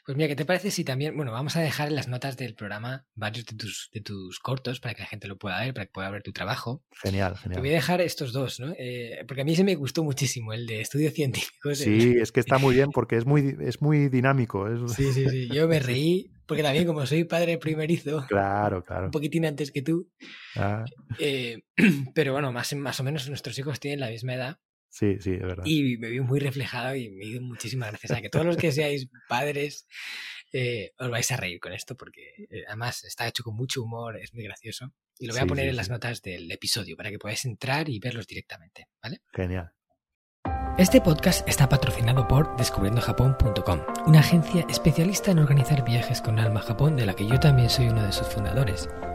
Speaker 1: Pues mira, ¿qué te parece si también, bueno, vamos a dejar en las notas del programa varios de tus, de tus cortos para que la gente lo pueda ver, para que pueda ver tu trabajo.
Speaker 2: Genial, genial.
Speaker 1: Te voy a dejar estos dos, ¿no? Eh, porque a mí se me gustó muchísimo el de estudios científicos.
Speaker 2: Sí, es que está muy bien porque es muy, es muy dinámico.
Speaker 1: Sí, sí, sí. Yo me reí porque también como soy padre primerizo.
Speaker 2: Claro, claro.
Speaker 1: Un poquitín antes que tú. Ah. Eh, pero bueno, más, más o menos nuestros hijos tienen la misma edad.
Speaker 2: Sí, sí, es verdad.
Speaker 1: Y me vi muy reflejado y me dio muchísimas gracias a que todos los que seáis padres eh, os vais a reír con esto porque eh, además está hecho con mucho humor, es muy gracioso. Y lo voy a poner en las notas del episodio para que podáis entrar y verlos directamente, ¿vale?
Speaker 2: Genial.
Speaker 1: Este podcast está patrocinado por descubriendojapón.com, una agencia especialista en organizar viajes con alma a Japón de la que yo también soy uno de sus fundadores.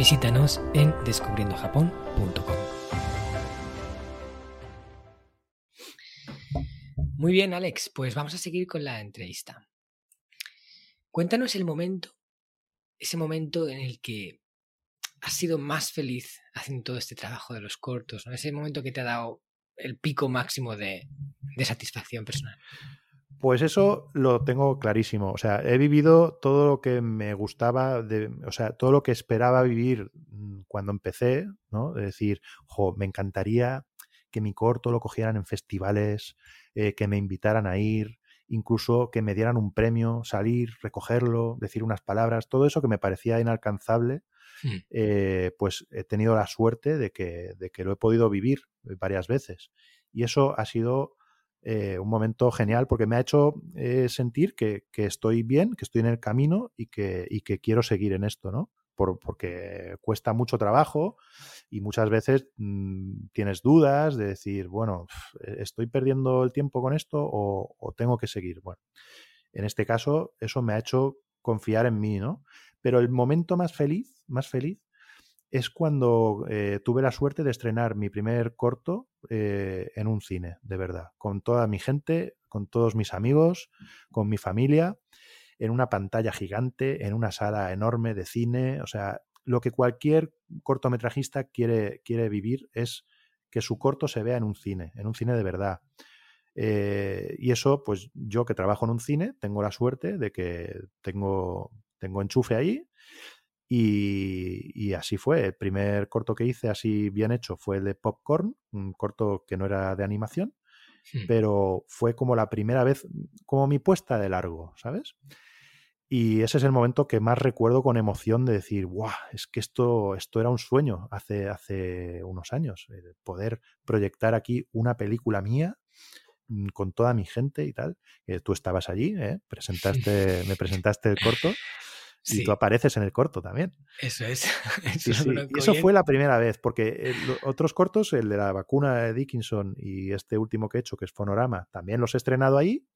Speaker 1: Visítanos en descubriendojapón.com. Muy bien, Alex, pues vamos a seguir con la entrevista. Cuéntanos el momento, ese momento en el que has sido más feliz haciendo todo este trabajo de los cortos, ¿no? ese momento que te ha dado el pico máximo de, de satisfacción personal.
Speaker 2: Pues eso lo tengo clarísimo. O sea, he vivido todo lo que me gustaba, de, o sea, todo lo que esperaba vivir mm, cuando empecé, ¿no? Es decir, jo, me encantaría que mi corto lo cogieran en festivales, eh, que me invitaran a ir, incluso que me dieran un premio, salir, recogerlo, decir unas palabras, todo eso que me parecía inalcanzable, hmm. eh, pues he tenido la suerte de que, de que lo he podido vivir varias veces. Y eso ha sido eh, un momento genial porque me ha hecho eh, sentir que, estoy bien, que estoy en el camino y que, que quiero seguir en esto, ¿no? porque cuesta mucho trabajo y muchas veces mm, tienes dudas de decir, bueno, ¿estoy perdiendo el tiempo con esto o, o, tengo que seguir? Bueno, en este caso eso me ha hecho confiar en mí, ¿no? Pero el momento más feliz, más feliz, es cuando eh, tuve la suerte de estrenar mi primer corto eh, en un cine, de verdad, con toda mi gente, con todos mis amigos, con mi familia, en una pantalla gigante, en una sala enorme de cine, o sea, lo que cualquier cortometrajista quiere, quiere vivir es que su corto se vea en un cine, en un cine de verdad. Eh, y eso, pues yo que trabajo en un cine, tengo la suerte de que tengo, tengo enchufe ahí y, así fue. El primer corto que hice así bien hecho fue el de Popcorn, un corto que no era de animación, hmm. pero fue como la primera vez, como mi puesta de largo, ¿sabes? Y ese es el momento que más recuerdo con emoción de decir, ¡guau! Es que esto, esto era un sueño hace, hace unos años, poder proyectar aquí una película mía mm, con toda mi gente y tal. tú estabas allí, ¿eh? presentaste, me presentaste el corto y tú apareces en el corto también.
Speaker 1: Eso es.
Speaker 2: Eso, fue la primera vez, porque eh, otros cortos, el de la vacuna de Dickinson y este último que he hecho, que es Fonorama, también los he estrenado ahí,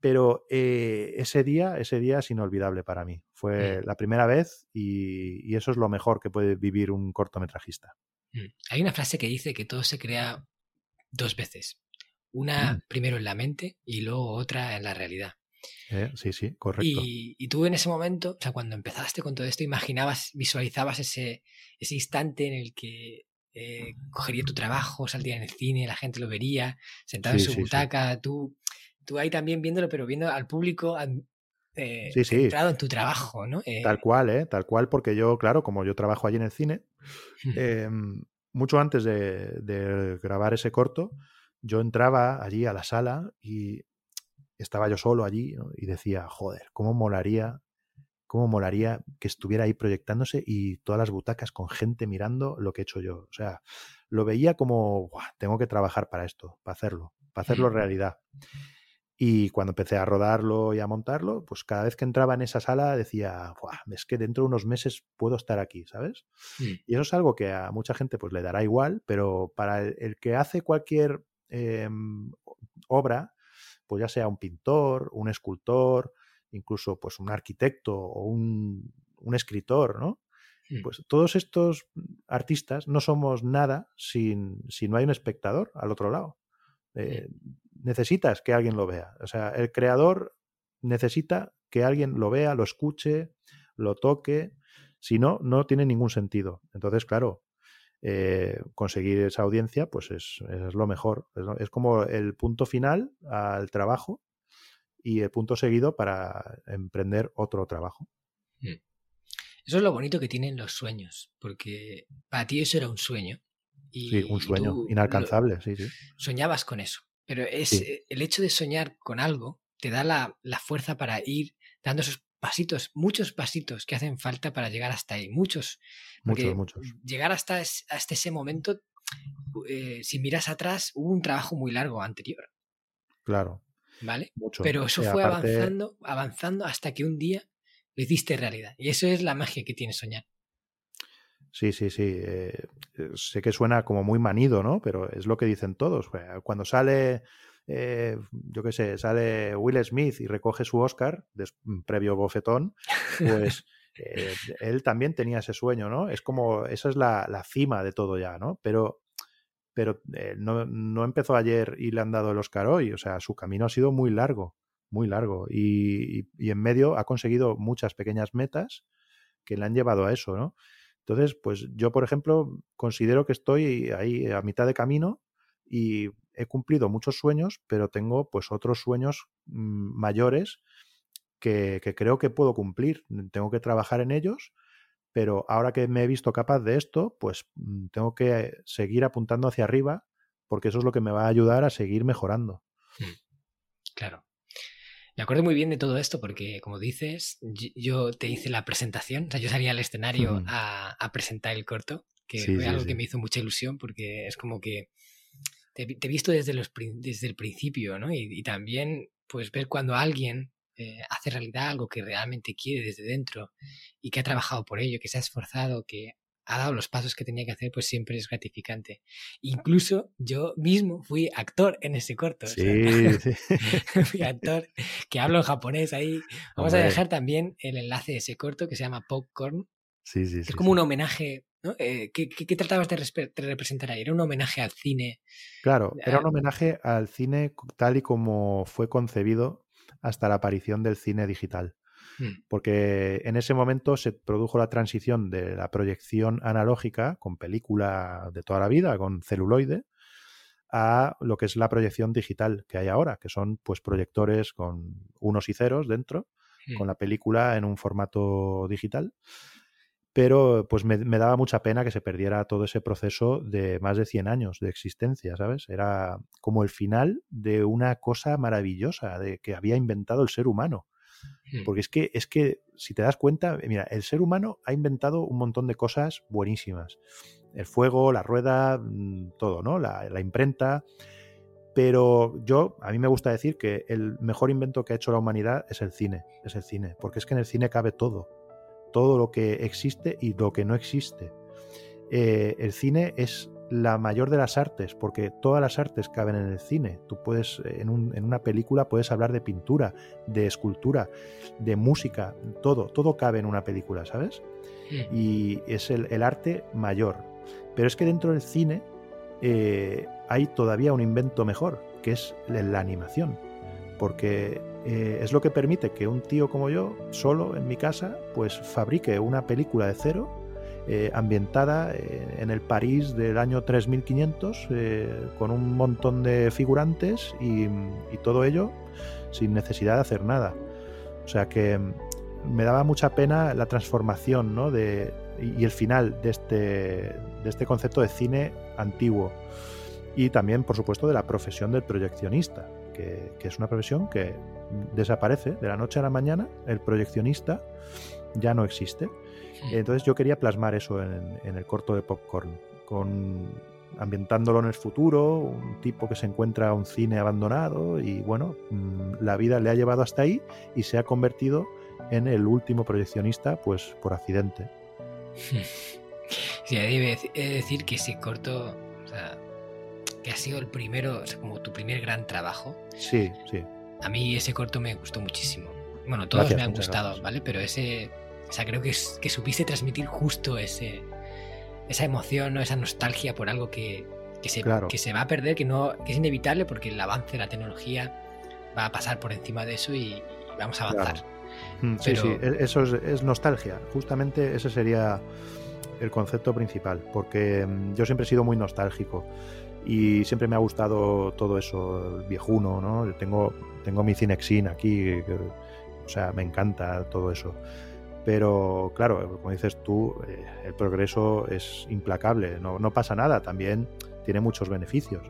Speaker 2: pero eh, ese día, ese día es inolvidable para mí. Fue mm. la primera vez y, eso es lo mejor que puede vivir un cortometrajista.
Speaker 1: Mm. Hay una frase que dice que todo se crea dos veces. Una mm. primero en la mente y luego otra en la realidad.
Speaker 2: Eh, sí, sí, correcto.
Speaker 1: Y, tú en ese momento, o sea, cuando empezaste con todo esto, imaginabas, visualizabas ese, ese instante en el que eh, cogería tu trabajo, saldría en el cine, la gente lo vería, sentado en su butaca, tú, tú ahí también viéndolo, pero viendo al público eh, centrado en tu trabajo, ¿no?
Speaker 2: Tal cual, ¿eh? Tal cual, porque yo, claro, como yo trabajo allí en el cine, em, mucho antes de, de grabar ese corto, yo entraba allí a la sala y estaba yo solo allí y decía, joder, ¿cómo molaría, cómo molaría que estuviera ahí proyectándose y todas las butacas con gente mirando lo que he hecho yo? O sea, lo veía como, tengo que trabajar para esto, para hacerlo, para hacerlo realidad. Y cuando empecé a rodarlo y a montarlo, pues cada vez que entraba en esa sala decía, es que dentro de unos meses puedo estar aquí, ¿sabes? Mm. Y eso es algo que a mucha gente pues le dará igual, pero para el, que hace cualquier em, obra, pues ya sea un pintor, un escultor, incluso pues un arquitecto o un, escritor, ¿no? Pues todos estos artistas no somos nada sin, si no hay un espectador al otro lado. Eh, necesitas que alguien lo vea. O sea, el creador necesita que alguien lo vea, lo escuche, lo toque. Si no, no tiene ningún sentido. Entonces, claro, eh, conseguir esa audiencia, pues es, lo mejor. Es, como el punto final al trabajo y el punto seguido para emprender otro trabajo. Mm.
Speaker 1: Eso es lo bonito que tienen los sueños, porque para ti eso era un sueño. Y
Speaker 2: sí, un sueño inalcanzable, sí, sí.
Speaker 1: Soñabas con eso, pero es eh, el hecho de soñar con algo te da la, la fuerza para ir dando esos pasitos, muchos pasitos que hacen falta para llegar hasta ahí, muchos.
Speaker 2: Muchos, muchos.
Speaker 1: Llegar hasta, hasta ese momento, eh, si miras atrás, hubo un trabajo muy largo anterior.
Speaker 2: Claro.
Speaker 1: ¿Vale? Pero eso fue avanzando, avanzando hasta que un día lo hiciste realidad. Y eso es la magia que tiene soñar.
Speaker 2: Sí, sí, sí. Eh, eh, sé que suena como muy manido, ¿no? Pero es lo que dicen todos. Cuando sale, eh, yo qué sé, sale Will Smith y recoge su Oscar, mm, previo bofetón, pues él también tenía ese sueño, ¿no? Es como, esa es la, cima de todo ya, ¿no? Pero, pero no, no, empezó ayer y le han dado el Oscar hoy. O sea, su camino ha sido muy largo, muy largo. y en medio ha conseguido muchas pequeñas metas que le han llevado a eso, ¿no? Entonces, pues yo, por ejemplo, considero que estoy ahí a mitad de camino y he cumplido muchos sueños, pero tengo pues otros sueños mm, mayores que, creo que puedo cumplir. Tengo que trabajar en ellos, pero ahora que me he visto capaz de esto, pues mm, tengo que seguir apuntando hacia arriba, porque eso es lo que me va a ayudar a seguir mejorando.
Speaker 1: Claro. Me acuerdo muy bien de todo esto porque, como dices, yo te hice la presentación, o sea, yo salí al escenario a, presentar el corto, que fue algo que me hizo mucha ilusión porque es como que te, he visto desde, los, desde el principio, ¿no? Y, también, pues, ver cuando alguien eh, hace realidad algo que realmente quiere desde dentro y que ha trabajado por ello, que se ha esforzado, que ha dado los pasos que tenía que hacer, pues siempre es gratificante. Incluso yo mismo fui actor en ese corto.
Speaker 2: Sí, sí.
Speaker 1: fui actor que hablo en japonés ahí. Vamos a dejar también el enlace de ese corto que se llama Popcorn.
Speaker 2: Sí, sí,
Speaker 1: es como un homenaje. ¿No? Eh, ¿qué, tratabas de, representar ahí? ¿Era un homenaje al cine?
Speaker 2: Claro, era un homenaje al cine tal y como fue concebido hasta la aparición del cine digital. Mm. porque en ese momento se produjo la transición de la proyección analógica con película de toda la vida, con celuloide, a lo que es la proyección digital que hay ahora, que son pues proyectores con unos y ceros dentro, con mm. la película en un formato digital. Pero pues me, me, daba mucha pena que se perdiera todo ese proceso de más de 100 años de existencia, ¿sabes? Era como el final de una cosa maravillosa de que había inventado el ser humano. Hmm. Porque es que, es que, si te das cuenta, mira, el ser humano ha inventado un montón de cosas buenísimas. El fuego, la rueda, mm, todo, ¿no? La, la imprenta. Pero yo, a mí me gusta decir que el mejor invento que ha hecho la humanidad es el cine. Es el cine. Porque es que en el cine cabe todo. Todo lo que existe y lo que no existe. Eh, el cine es la mayor de las artes, porque todas las artes caben en el cine. Tú puedes, eh, en, una película puedes hablar de pintura, de escultura, de música, todo, todo cabe en una película, ¿sabes? Y es el, arte mayor. Pero es que dentro del cine eh, hay todavía un invento mejor, que es la animación. Porque eh, es lo que permite que un tío como yo, solo en mi casa, pues fabrique una película de cero eh, ambientada eh, en el París del año 3500, eh, con un montón de figurantes y, todo ello sin necesidad de hacer nada. O sea que mm, me daba mucha pena la transformación ¿no? de, y el final de este, de este concepto de cine antiguo. Y también, por supuesto, de la profesión del proyeccionista, que, que es una profesión que desaparece de la noche a la mañana. El proyeccionista ya no existe. Entonces yo quería plasmar eso en, el corto de Popcorn, con ambientándolo en el futuro, un tipo que se encuentra un cine abandonado y bueno, mm, la vida le ha llevado hasta ahí y se ha convertido en el último proyeccionista pues por accidente.
Speaker 1: Sí, decir que ese corto, que ha sido el primero, como tu primer gran trabajo.
Speaker 2: Sí, sí.
Speaker 1: A mí ese corto me gustó muchísimo. Bueno, todos me han gustado, ¿vale? Pero ese o sea, creo que, que supiste transmitir justo ese, esa emoción, ¿no? esa nostalgia por algo que, que se, que se va a perder, que, no, que es inevitable porque el avance de la tecnología va a pasar por encima de eso y, vamos a avanzar.
Speaker 2: Mm, sí, sí, e, eso es, nostalgia. Justamente ese sería el concepto principal, porque mm, yo siempre he sido muy nostálgico y siempre me ha gustado todo eso, el viejuno, ¿no? Tengo, tengo mi Cinexin aquí, o sea, me encanta todo eso. Pero claro, como dices tú, eh, el progreso es implacable, no, no, pasa nada, también tiene muchos beneficios.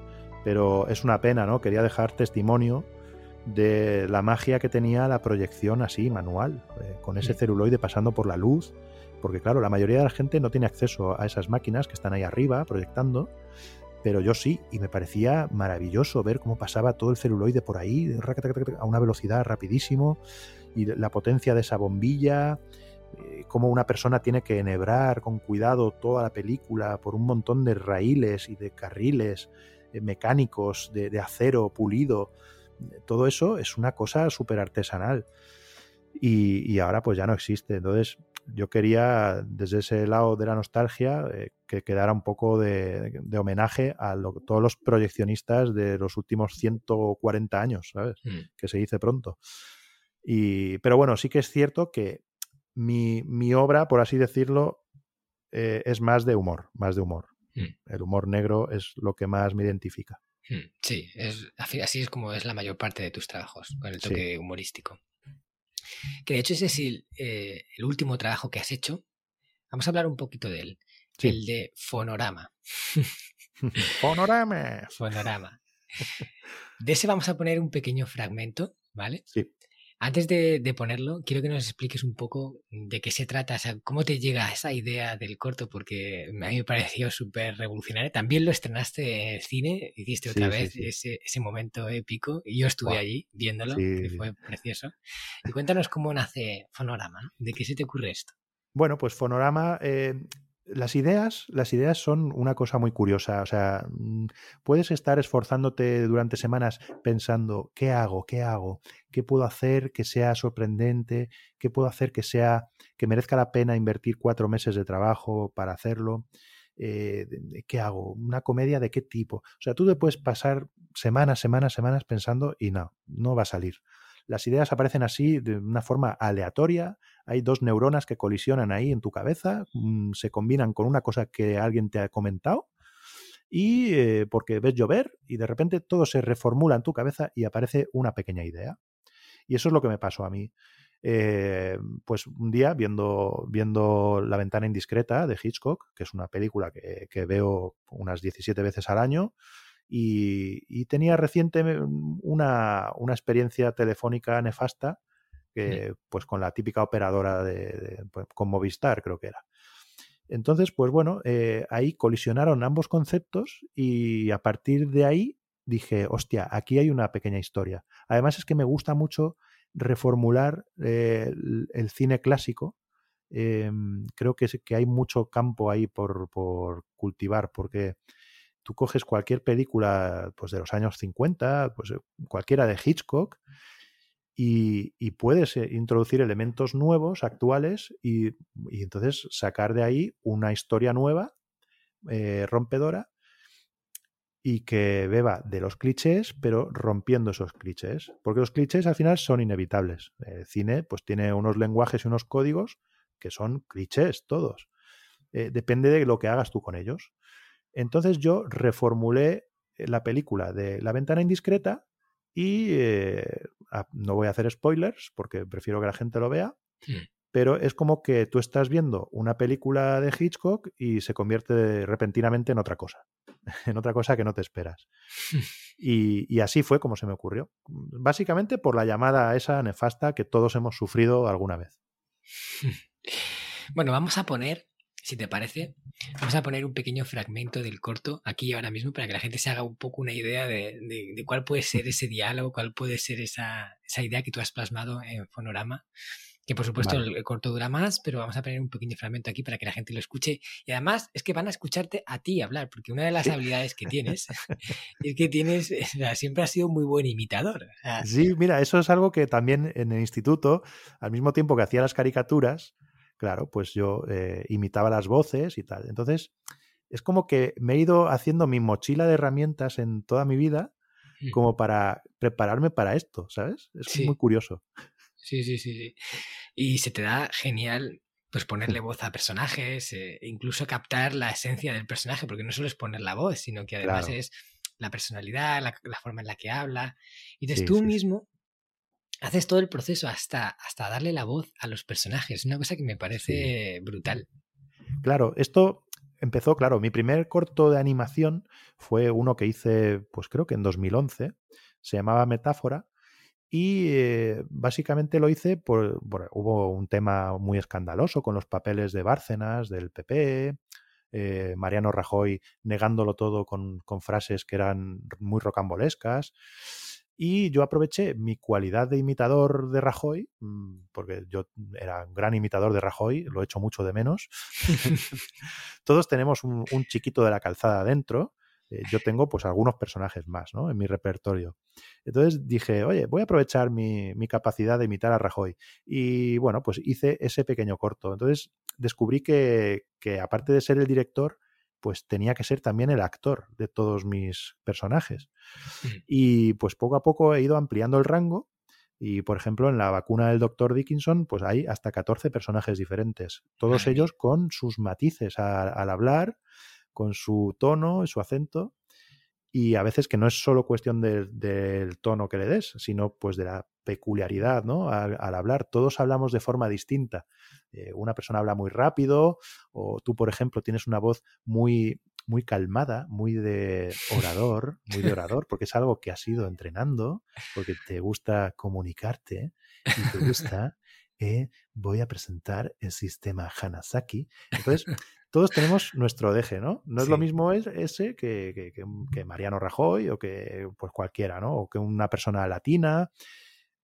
Speaker 2: Pero es una pena, ¿no? Quería dejar testimonio de la magia que tenía la proyección así, manual, eh, con ese celuloide pasando por la luz, porque claro, la mayoría de la gente no tiene acceso a esas máquinas que están ahí arriba proyectando, pero yo sí, y me parecía maravilloso ver cómo pasaba todo el celuloide por ahí, a una velocidad rapidísimo, y la potencia de esa bombilla, eh, cómo una persona tiene que enhebrar con cuidado toda la película por un montón de raíles y de carriles eh, mecánicos de, acero pulido. Todo eso es una cosa súper artesanal. Y, ahora pues ya no existe. Entonces yo quería, desde ese lado de la nostalgia, eh, que quedara un poco de, homenaje a todos los proyeccionistas de los últimos 140 años, ¿sabes? Mm. Que se dice pronto. Y, pero bueno, sí que es cierto que mi, mi obra, por así decirlo, eh, es más de humor, más de humor. Mm. El humor negro es lo que más me identifica.
Speaker 1: Mm, sí, es, así es como es la mayor parte de tus trabajos, con el toque humorístico. Que de hecho ese es el, eh, el, último trabajo que has hecho. Vamos a hablar un poquito de él. El de Fonorama.
Speaker 2: Fonorama.
Speaker 1: Fonorama. De ese vamos a poner un pequeño fragmento, ¿vale?
Speaker 2: Sí.
Speaker 1: Antes de, ponerlo, quiero que nos expliques un poco de qué se trata, o sea, cómo te llega esa idea del corto, porque a mí me pareció súper revolucionario. También lo estrenaste en cine, hiciste otra vez Ese, ese, momento épico, y yo estuve allí viéndolo, que fue precioso. Y cuéntanos cómo nace Fonorama, ¿de qué se te ocurre esto?
Speaker 2: Bueno, pues Fonorama eh, las ideas, las ideas son una cosa muy curiosa. O sea, mm, puedes estar esforzándote durante semanas pensando, ¿qué hago? ¿Qué hago? ¿Qué puedo hacer que sea sorprendente? ¿Qué puedo hacer que sea, que merezca la pena invertir cuatro meses de trabajo para hacerlo? Eh, ¿Qué hago? ¿Una comedia de qué tipo? O sea, tú te puedes pasar semanas, semanas, semanas pensando y no, no va a salir. Las ideas aparecen así de una forma aleatoria, hay dos neuronas que colisionan ahí en tu cabeza, mm, se combinan con una cosa que alguien te ha comentado y eh, porque ves llover y de repente todo se reformula en tu cabeza y aparece una pequeña idea. Y eso es lo que me pasó a mí. Eh, pues un día viendo, viendo La ventana indiscreta de Hitchcock, que es una película que, que veo unas 17 veces al año, y, tenía reciente una, una, experiencia telefónica nefasta pues con la típica operadora de, pues, con Movistar, creo que era. Entonces, pues bueno, eh, ahí colisionaron ambos conceptos y a partir de ahí dije, hostia, aquí hay una pequeña historia. Además es que me gusta mucho reformular eh, el, cine clásico. Em, creo que, que hay mucho campo ahí por, por, cultivar, porque tú coges cualquier película pues, de los años 50, pues, cualquiera de Hitchcock, y, puedes eh, introducir elementos nuevos, actuales, y, entonces sacar de ahí una historia nueva, eh, rompedora, y que beba de los clichés, pero rompiendo esos clichés. Porque los clichés al final son inevitables. El cine pues tiene unos lenguajes y unos códigos que son clichés todos. Eh, depende de lo que hagas tú con ellos. Entonces yo reformulé la película de La ventana indiscreta y no voy a hacer spoilers porque prefiero que la gente lo vea, hmm. pero es como que tú estás viendo una película de Hitchcock y se convierte repentinamente en otra cosa, en otra cosa que no te esperas. y, así fue como se me ocurrió. Básicamente por la llamada esa nefasta que todos hemos sufrido alguna vez.
Speaker 1: Bueno, vamos a poner si te parece, vamos a poner un pequeño fragmento del corto aquí ahora mismo para que la gente se haga un poco una idea de, cuál puede ser ese diálogo, cuál puede ser esa, idea que tú has plasmado en Fonorama. Que por supuesto el, corto dura más, pero vamos a poner un pequeño fragmento aquí para que la gente lo escuche. Y además es que van a escucharte a ti hablar, porque una de las habilidades que tienes es que tienes, siempre has sido muy buen imitador.
Speaker 2: sí, mira, eso es algo que también en el instituto, al mismo tiempo que hacía las caricaturas, claro, pues yo eh, imitaba las voces y tal. Entonces, es como que me he ido haciendo mi mochila de herramientas en toda mi vida mm. como para prepararme para esto, ¿sabes? Es muy curioso.
Speaker 1: Sí, sí, sí, sí. Y se te da genial pues ponerle voz a personajes, e incluso captar la esencia del personaje, porque no solo es poner la voz, sino que además es la personalidad, la, forma en la que habla. Y entonces tú mismo haces todo el proceso hasta, hasta darle la voz a los personajes. Una cosa que me parece brutal.
Speaker 2: Claro, esto empezó, claro, mi primer corto de animación fue uno que hice, pues creo que en 2011, se llamaba Metáfora, Y eh, básicamente lo hice por, Hubo un tema muy escandaloso con los papeles de Bárcenas, del PP, eh, Mariano Rajoy negándolo todo con, con, frases que eran muy rocambolescas. Y yo aproveché mi cualidad de imitador de Rajoy, mm, porque yo era un gran imitador de Rajoy, lo he hecho mucho de menos. Todos tenemos un, chiquito de la calzada dentro eh, yo tengo pues algunos personajes más ¿no? en mi repertorio. Entonces dije, oye, voy a aprovechar mi, capacidad de imitar a Rajoy. Y bueno, pues hice ese pequeño corto. Entonces descubrí que, que aparte de ser el director, pues tenía que ser también el actor de todos mis personajes. Y pues poco a poco he ido ampliando el rango y, por ejemplo, en la vacuna del Dr. Dickinson, pues hay hasta 14 personajes diferentes, todos ellos con sus matices al hablar, con su tono y su acento. Y a veces que no es solo cuestión del tono que le des, sino pues de la peculiaridad, ¿no? Al, hablar, todos hablamos de forma distinta. Eh, una persona habla muy rápido, o tú, por ejemplo, tienes una voz muy, muy calmada, muy de orador, muy de orador, porque es algo que has ido entrenando, porque te gusta comunicarte y te gusta. Eh, voy a presentar el sistema Hanasaki. Entonces, todos tenemos nuestro deje, ¿no? No es lo mismo ese que, que, Mariano Rajoy o que pues cualquiera, ¿no? O que una persona latina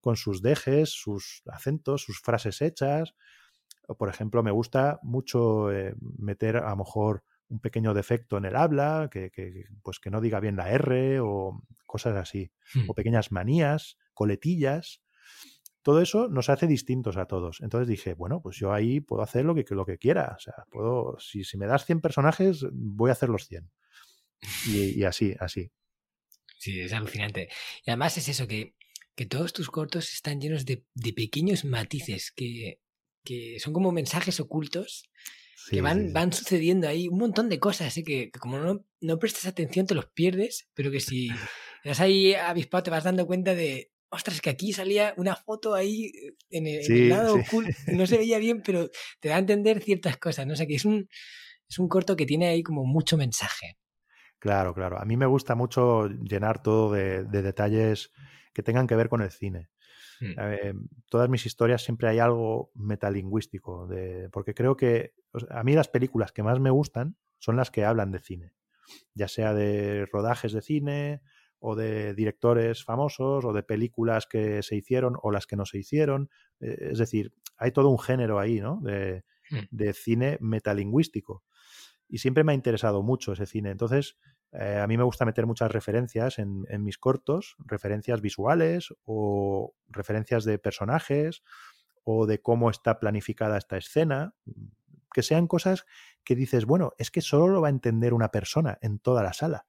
Speaker 2: con sus dejes, sus acentos, sus frases hechas. O, por ejemplo, me gusta mucho eh, meter a lo mejor un pequeño defecto en el habla, que, pues que no diga bien la R o cosas así. O hmm. pequeñas manías, coletillas todo eso nos hace distintos a todos. Entonces dije, bueno, pues yo ahí puedo hacer lo que, lo que quiera. O sea, puedo, si, si me das 100 personajes, voy a hacer los 100. Y, así, así.
Speaker 1: Sí, es alucinante. Y además es eso, que, que todos tus cortos están llenos de, pequeños matices que, que, son como mensajes ocultos que van, van sucediendo ahí un montón de cosas, ¿eh? que, como no, no prestas atención te los pierdes, pero que si estás ahí avispado te vas dando cuenta de, ostras, que aquí salía una foto ahí eh, en el, lado oculto, no se veía bien, pero te da a entender ciertas cosas, ¿no? sé que es un, es un corto que tiene ahí como mucho mensaje.
Speaker 2: Claro, claro. A mí me gusta mucho llenar todo de, detalles que tengan que ver con el cine. Mm. todas mis historias siempre hay algo metalingüístico, de, porque creo que a mí las películas que más me gustan son las que hablan de cine, ya sea de rodajes de cine o de directores famosos o de películas que se hicieron o las que no se hicieron. Eh, es decir, hay todo un género ahí, ¿no? De, hmm. cine metalingüístico. Y siempre me ha interesado mucho ese cine. Entonces, eh, a mí me gusta meter muchas referencias en, mis cortos, referencias visuales o referencias de personajes o de cómo está planificada esta escena, que sean cosas que dices, bueno, es que solo lo va a entender una persona en toda la sala.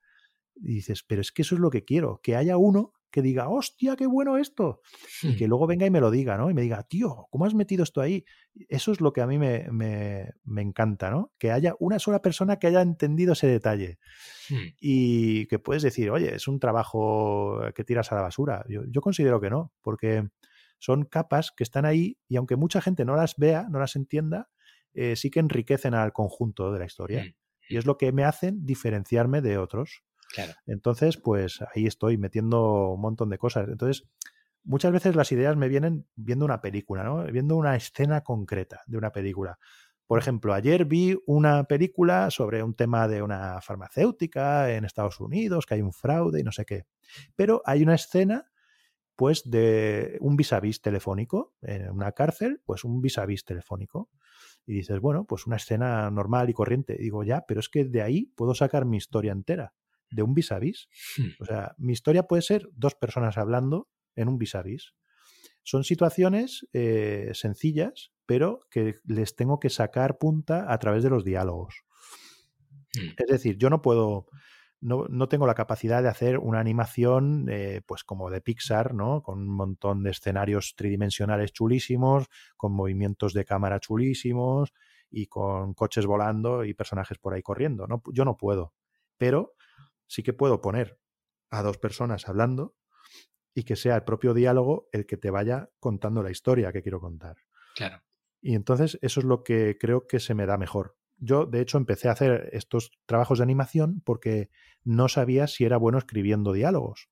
Speaker 2: Y dices, pero es que eso es lo que quiero, que haya uno que diga, hostia, qué bueno esto. Y hmm. que luego venga y me lo diga, ¿no? Y me diga, tío, ¿cómo has metido esto ahí? Eso es lo que a mí me, me, me encanta, ¿no? Que haya una sola persona que haya entendido ese detalle. Hmm. Y que puedes decir, oye, es un trabajo que tiras a la basura. Yo, yo considero que no, porque son capas que están ahí y aunque mucha gente no las vea, no las entienda, eh, sí que enriquecen al conjunto de la historia. Hmm. Y es lo que me hacen diferenciarme de otros. Entonces, pues ahí estoy metiendo un montón de cosas. Entonces, muchas veces las ideas me vienen viendo una película, ¿no? Viendo una escena concreta de una película. Por ejemplo, ayer vi una película sobre un tema de una farmacéutica en Estados Unidos, que hay un fraude y no sé qué. Pero hay una escena, pues, de un vis a vis telefónico en una cárcel, pues un vis a vis telefónico. Y dices, bueno, pues una escena normal y corriente. digo, ya, pero es que de ahí puedo sacar mi historia entera de un vis a vis. O sea, mi historia puede ser dos personas hablando en un vis a vis. Son situaciones eh, sencillas, pero que les tengo que sacar punta a través de los diálogos. Hmm. Es decir, yo no puedo, no, no, tengo la capacidad de hacer una animación eh, pues como de Pixar, ¿no? Con un montón de escenarios tridimensionales chulísimos, con movimientos de cámara chulísimos y con coches volando y personajes por ahí corriendo. ¿no? Yo no puedo. Pero sí que puedo poner a dos personas hablando y que sea el propio diálogo el que te vaya contando la historia que quiero contar.
Speaker 1: Claro.
Speaker 2: Y entonces eso es lo que creo que se me da mejor. Yo, de hecho, empecé a hacer estos trabajos de animación porque no sabía si era bueno escribiendo diálogos.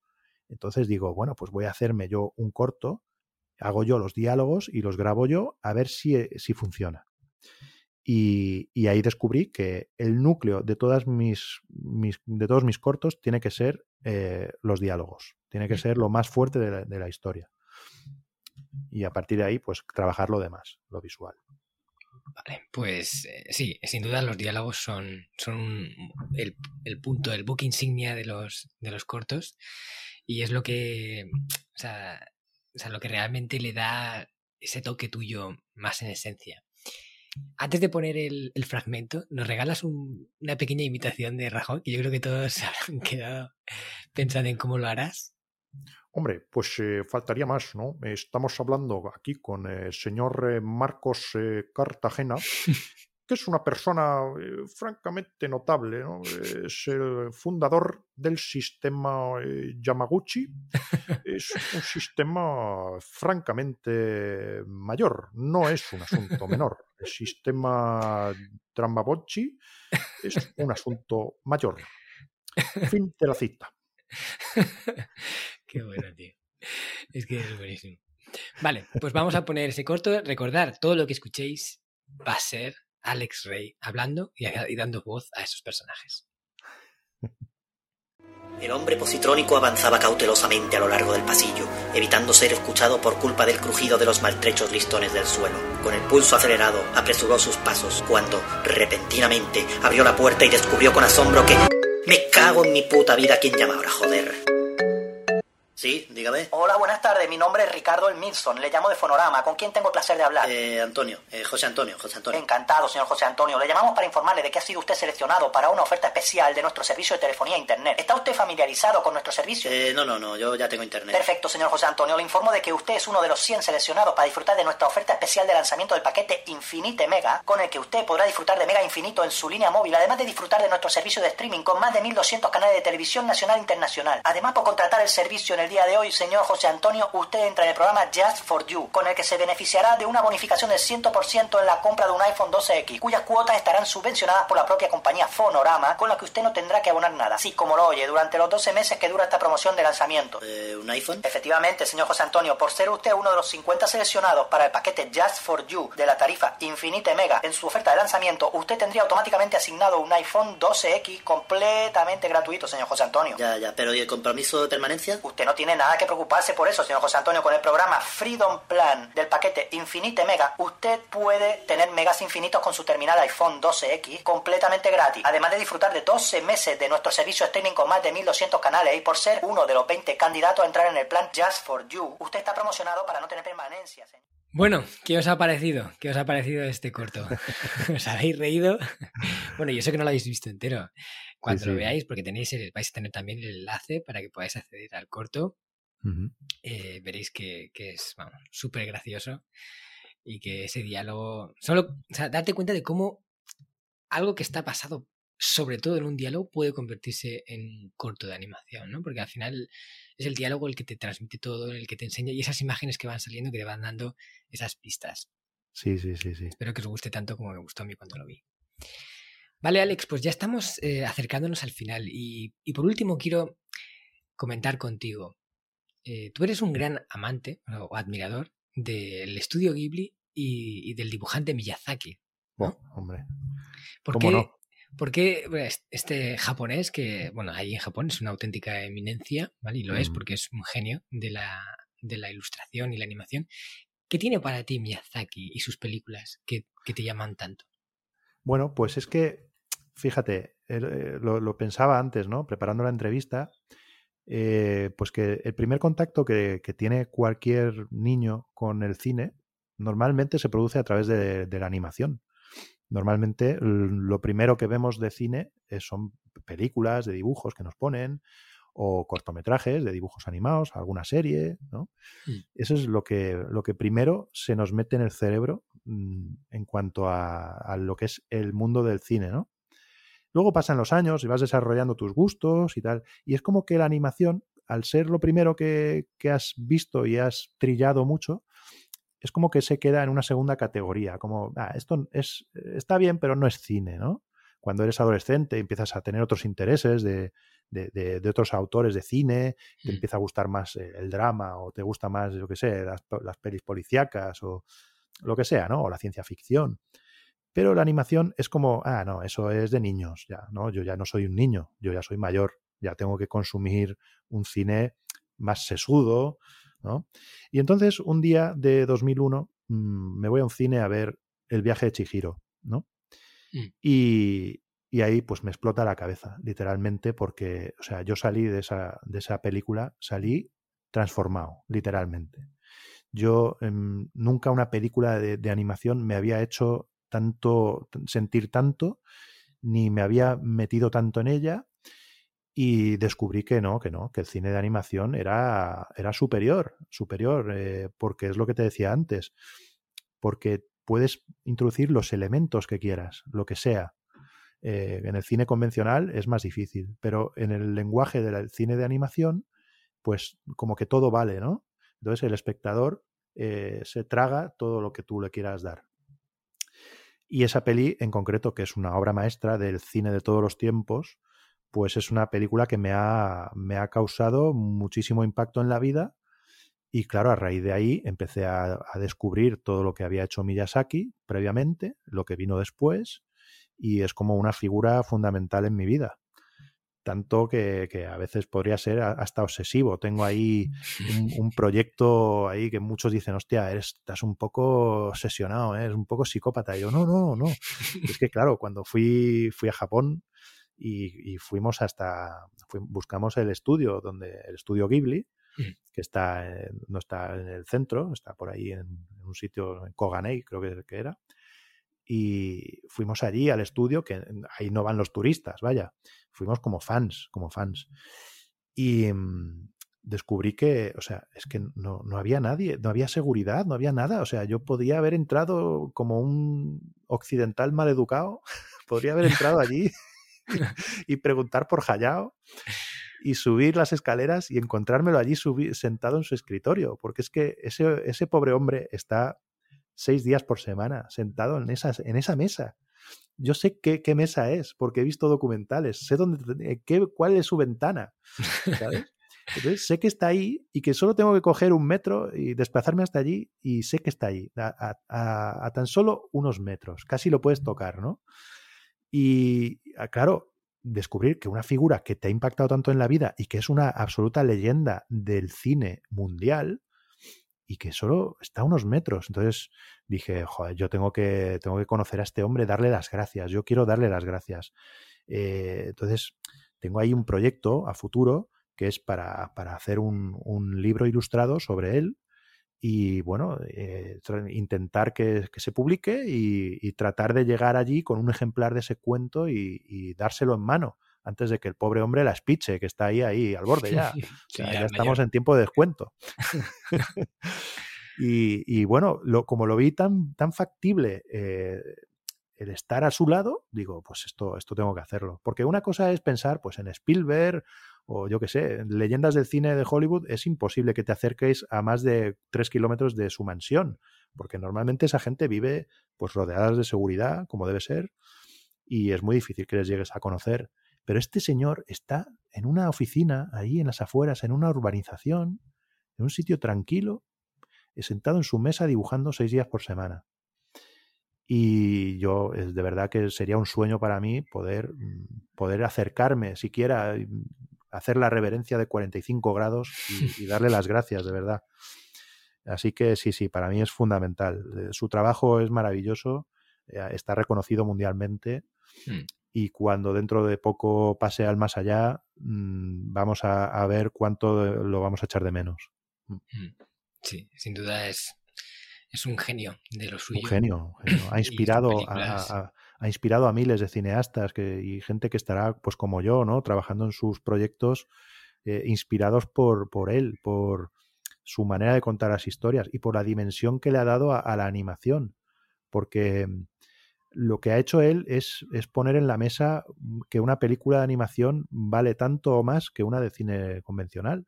Speaker 2: Entonces digo, bueno, pues voy a hacerme yo un corto, hago yo los diálogos y los grabo yo a ver si, eh, si funciona. Y, ahí descubrí que el núcleo de, todas mis, de todos mis cortos tiene que ser eh, los diálogos, tiene que ser lo más fuerte de la, historia. Y a partir de ahí, pues trabajar lo demás, lo visual.
Speaker 1: Vale, pues eh, sí, sin duda los diálogos son, son el, el, punto, el book insignia de los, de los cortos y es lo que, o sea, o sea, lo que realmente le da ese toque tuyo más en esencia. Antes de poner el, fragmento, ¿nos regalas una pequeña imitación de Rajón? Que yo creo que todos se habrán quedado pensando en cómo lo harás.
Speaker 3: Hombre, pues eh, faltaría más, ¿no? Estamos hablando aquí con el señor eh, Marcos eh, Cartagena, que es una persona eh, francamente notable. ¿no? Es el fundador del sistema eh, Yamaguchi. Es un sistema francamente mayor, no es un asunto menor. El sistema Trambabochi es un asunto mayor. Fin de la cita.
Speaker 1: Qué bueno, tío. Es que es buenísimo. Vale, pues vamos a poner ese corto. Recordar, todo lo que escuchéis va a ser Alex Rey hablando y, dando voz a esos personajes.
Speaker 4: El hombre positrónico avanzaba cautelosamente a lo largo del pasillo, evitando ser escuchado por culpa del crujido de los maltrechos listones del suelo. Con el pulso acelerado, apresuró sus pasos, cuando, repentinamente, abrió la puerta y descubrió con asombro que... Me cago en mi puta vida, ¿quién llama joder? Sí, dígame.
Speaker 5: Hola, buenas tardes. Mi nombre es Ricardo Elmilson. Le llamo de Fonorama. ¿Con quién tengo el placer de hablar?
Speaker 4: Eh, Antonio. Eh, José Antonio. José Antonio.
Speaker 5: Encantado, señor José Antonio. Le llamamos para informarle de que ha sido usted seleccionado para una oferta especial de nuestro servicio de telefonía e internet. ¿Está usted familiarizado con nuestro servicio?
Speaker 4: Eh, no, no, no. Yo ya tengo internet.
Speaker 5: Perfecto, señor José Antonio. Le informo de que usted es uno de los 100 seleccionados para disfrutar de nuestra oferta especial de lanzamiento del paquete Infinite Mega, con el que usted podrá disfrutar de Mega Infinito en su línea móvil, además de disfrutar de nuestro servicio de streaming con más de 1.200 canales de televisión nacional e internacional. Además, por contratar el servicio en el día de hoy, señor José Antonio, usted entra en el programa Just for You, con el que se beneficiará de una bonificación del 100% en la compra de un iPhone 12X, cuyas cuotas estarán subvencionadas por la propia compañía Fonorama, con la que usted no tendrá que abonar nada. Sí, como lo oye, durante los 12 meses que dura esta promoción de lanzamiento.
Speaker 4: Eh, ¿Un iPhone?
Speaker 5: Efectivamente, señor José Antonio, por ser usted uno de los 50 seleccionados para el paquete Just for You de la tarifa Infinite Mega en su oferta de lanzamiento, usted tendría automáticamente asignado un iPhone 12X completamente gratuito, señor José Antonio.
Speaker 4: Ya, ya, pero ¿y el compromiso de permanencia?
Speaker 5: Usted no tiene nada que preocuparse por eso, señor José Antonio, con el programa Freedom Plan del paquete Infinite Mega, usted puede tener megas infinitos con su terminal iPhone 12X completamente gratis. Además de disfrutar de 12 meses de nuestro servicio streaming con más de 1200 canales y por ser uno de los 20 candidatos a entrar en el plan Just for You, usted está promocionado para no tener permanencia, señor.
Speaker 1: Bueno, ¿qué os ha parecido? ¿Qué os ha parecido este corto? ¿Os habéis reído? Bueno, yo sé que no lo habéis visto entero. Cuando lo veáis, porque tenéis vais a tener también el enlace para que podáis acceder al corto eh, veréis que, es súper gracioso y que ese diálogo, solo, o sea, date cuenta de cómo algo que está pasado sobre todo en un diálogo puede convertirse en un corto de animación, ¿no? Porque al final es el diálogo el que te transmite todo, el que te enseña y esas imágenes que van saliendo que te van dando esas pistas.
Speaker 2: Sí, sí, sí, sí.
Speaker 1: Espero que os guste tanto como me gustó a mí cuando lo vi. Vale, Alex, pues ya estamos eh, acercándonos al final y, y por último quiero comentar contigo. Eh, tú eres un gran amante o admirador del estudio Ghibli y, del dibujante Miyazaki.
Speaker 2: Oh, hombre.
Speaker 1: ¿Por qué, porque este japonés, que bueno, ahí en Japón es una auténtica eminencia, ¿vale? Y lo es porque es un genio de la, de la ilustración y la animación. ¿Qué tiene para ti Miyazaki y sus películas que, te llaman tanto?
Speaker 2: Bueno, pues es que, fíjate, eh, lo, lo, pensaba antes, ¿no? Preparando la entrevista, eh, pues que el primer contacto que, tiene cualquier niño con el cine normalmente se produce a través de, la animación. Normalmente lo primero que vemos de cine eh, son películas de dibujos que nos ponen o cortometrajes de dibujos animados, alguna serie, ¿no? Mm. Eso es lo que, lo que primero se nos mete en el cerebro mm, en cuanto a, a, lo que es el mundo del cine, ¿no? Luego pasan los años y vas desarrollando tus gustos y tal. Y es como que la animación, al ser lo primero que, has visto y has trillado mucho, es como que se queda en una segunda categoría, como, ah, esto es, está bien, pero no es cine, ¿no? Cuando eres adolescente empiezas a tener otros intereses de, de, de, otros autores de cine, te
Speaker 1: Mm.
Speaker 2: empieza a gustar más eh, el drama o te gusta más, yo qué sé, las, las pelis policíacas o lo que sea, ¿no? O la ciencia ficción. Pero la animación es como, ah, no, eso es de niños, ya, ¿no? Yo ya no soy un niño, yo ya soy mayor, ya tengo que consumir un cine más sesudo, ¿no? Y entonces, un día de 2001, mmm, me voy a un cine a ver El viaje de Chihiro, ¿no?
Speaker 1: Mm.
Speaker 2: Y, y ahí pues me explota la cabeza, literalmente, porque, o sea, yo salí de esa, de esa película, salí transformado, literalmente. Yo eh, nunca una película de, de, animación me había hecho tanto, sentir tanto, ni me había metido tanto en ella, y descubrí que no, que no, que el cine de animación era, era superior, superior, eh, porque es lo que te decía antes, porque puedes introducir los elementos que quieras, lo que sea. Eh, en el cine convencional es más difícil, pero en el lenguaje del cine de animación, pues como que todo vale, ¿no? Entonces el espectador eh, se traga todo lo que tú le quieras dar. Y esa peli en concreto, que es una obra maestra del cine de todos los tiempos, pues es una película que me ha, me ha causado muchísimo impacto en la vida. Y claro, a raíz de ahí empecé a, a, descubrir todo lo que había hecho Miyazaki previamente, lo que vino después, y es como una figura fundamental en mi vida. Tanto que, que a veces podría ser hasta obsesivo. Tengo ahí un, un, proyecto ahí que muchos dicen, hostia, eres, estás un poco obsesionado, ¿eh? eres un poco psicópata. Y yo, no, no, no. es que claro, cuando fui, fui a Japón, y, y, fuimos hasta buscamos el estudio donde el estudio Ghibli que está no está en el centro está por ahí en, en, un sitio en Koganei creo que, que era y fuimos allí al estudio que ahí no van los turistas vaya fuimos como fans como fans. Y mmm, descubrí que o sea es que no, no había nadie no había seguridad no había nada o sea yo podía haber entrado como un occidental mal educado podría haber entrado allí y preguntar por Hayao y subir las escaleras y encontrármelo allí sentado en su escritorio, porque es que ese, ese pobre hombre está seis días por semana sentado en, esas, en esa mesa. Yo sé qué, qué, mesa es, porque he visto documentales, sé dónde, qué, cuál es su ventana, ¿sabes? Entonces sé que está ahí y que solo tengo que coger un metro y desplazarme hasta allí y sé que está ahí, a, a, a tan solo unos metros, casi lo puedes tocar, ¿no? Y claro, descubrir que una figura que te ha impactado tanto en la vida y que es una absoluta leyenda del cine mundial y que solo está a unos metros. Entonces dije, joder, yo tengo que, tengo que conocer a este hombre, darle las gracias. Yo quiero darle las gracias. Eh, entonces, tengo ahí un proyecto a futuro que es para, para hacer un, libro ilustrado sobre él y bueno, eh, intentar que, que, se publique y, tratar de llegar allí con un ejemplar de ese cuento y, dárselo en mano antes de que el pobre hombre la espiche, que está ahí, ahí al borde ya. O sea, sí, ya estamos en tiempo de descuento. y, bueno, lo, como lo vi tan, tan factible eh, el estar a su lado, digo, pues esto, esto tengo que hacerlo. Porque una cosa es pensar pues en Spielberg o yo qué sé, leyendas del cine de Hollywood, es imposible que te acerquéis a más de tres kilómetros de su mansión, porque normalmente esa gente vive pues rodeadas de seguridad, como debe ser, y es muy difícil que les llegues a conocer. Pero este señor está en una oficina, ahí en las afueras, en una urbanización, en un sitio tranquilo, sentado en su mesa dibujando seis días por semana. Y yo, es de verdad que sería un sueño para mí poder, poder acercarme, siquiera hacer la reverencia de 45 grados y, y, darle las gracias, de verdad. Así que sí, sí, para mí es fundamental. Eh, Su trabajo es maravilloso, eh, está reconocido mundialmente mm. Y cuando dentro de poco pase al más allá, mmm, vamos a, a, ver cuánto lo vamos a echar de menos.
Speaker 1: Mm. Sí, sin duda es, es un genio de lo suyo.
Speaker 2: Un genio, un genio. ha inspirado a, a, ha inspirado a miles de cineastas que, y gente que estará, pues como yo, ¿no? Trabajando en sus proyectos eh, inspirados por, por él, por su manera de contar las historias y por la dimensión que le ha dado a, a la animación. Porque mm, lo que ha hecho él es, es, poner en la mesa que una película de animación vale tanto o más que una de cine convencional.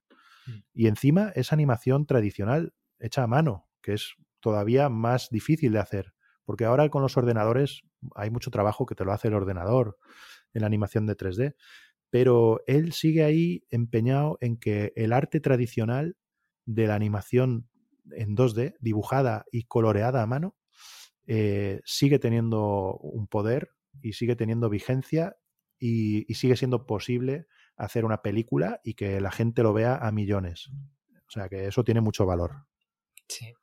Speaker 2: Mm. Y encima es animación tradicional, hecha a mano, que es todavía más difícil de hacer porque ahora con los ordenadores hay mucho trabajo que te lo hace el ordenador en la animación de 3D, pero él sigue ahí empeñado en que el arte tradicional de la animación en 2D, dibujada y coloreada a mano, eh, sigue teniendo un poder y sigue teniendo vigencia y, y, sigue siendo posible hacer una película y que la gente lo vea a millones. O sea que eso tiene mucho valor.
Speaker 1: Sí.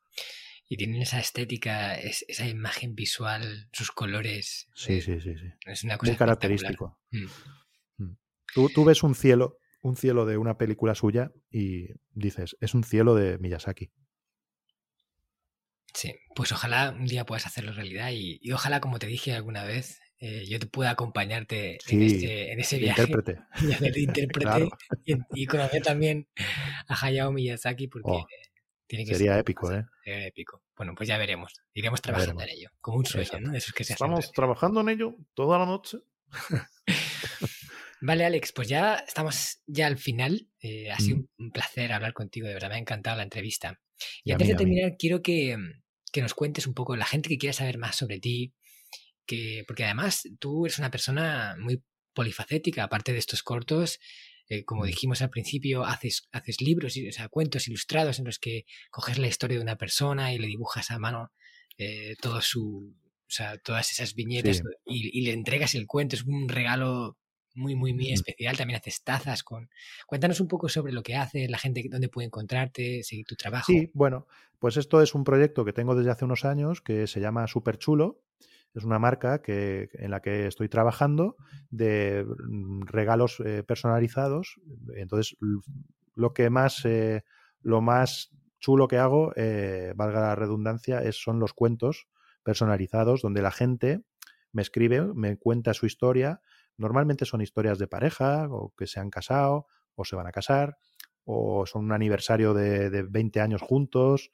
Speaker 1: Y tienen esa estética, es, esa imagen visual, sus colores.
Speaker 2: Sí, eh, sí, sí, sí.
Speaker 1: Es una cosa
Speaker 2: muy característico. Mm. Mm. Tú, tú ves un cielo, un cielo de una película suya y dices, es un cielo de Miyazaki.
Speaker 1: Sí, pues ojalá un día puedas hacerlo realidad y, y ojalá, como te dije alguna vez, eh, yo te pueda acompañarte
Speaker 2: sí,
Speaker 1: en, ese, en, ese, viaje.
Speaker 2: Intérprete.
Speaker 1: Y intérprete
Speaker 2: claro.
Speaker 1: y, y, conocer también a Hayao Miyazaki porque
Speaker 2: Oh,
Speaker 1: tiene que
Speaker 2: sería
Speaker 1: ser
Speaker 2: épico, ¿eh?
Speaker 1: sería épico. Bueno, pues ya veremos. Iremos trabajando
Speaker 2: veremos.
Speaker 1: en ello. Como un sueño,
Speaker 2: Exacto.
Speaker 1: ¿no? De esos que se
Speaker 3: Estamos trabajando en ello toda la noche.
Speaker 1: Vale, Alex, pues ya estamos ya al final. Eh, ha sido
Speaker 2: Mm.
Speaker 1: un placer hablar contigo, de verdad, me ha encantado la entrevista. Y, antes
Speaker 2: mí,
Speaker 1: de terminar, quiero que, que nos cuentes un poco, la gente que quiera saber más sobre ti, que, porque además tú eres una persona muy polifacética, aparte de estos cortos, eh, como
Speaker 2: Mm.
Speaker 1: dijimos al principio, haces, haces libros, o sea, cuentos ilustrados en los que coges la historia de una persona y le dibujas a mano eh, todo su, o sea, todas esas viñetas
Speaker 2: Sí.
Speaker 1: y, y le entregas el cuento, es un regalo muy, muy, muy especial. También haces tazas con... Cuéntanos un poco sobre lo que haces, la gente dónde puede encontrarte, seguir tu trabajo.
Speaker 2: Sí, bueno, pues esto es un proyecto que tengo desde hace unos años que se llama Super Chulo. Es una marca que, en la que estoy trabajando de mm, regalos eh, personalizados. Entonces, lo que más, eh, lo más chulo que hago, eh, valga la redundancia, es, son los cuentos personalizados donde la gente me escribe, me cuenta su historia. Normalmente son historias de pareja o que se han casado o se van a casar o son un aniversario de, de 20 años juntos,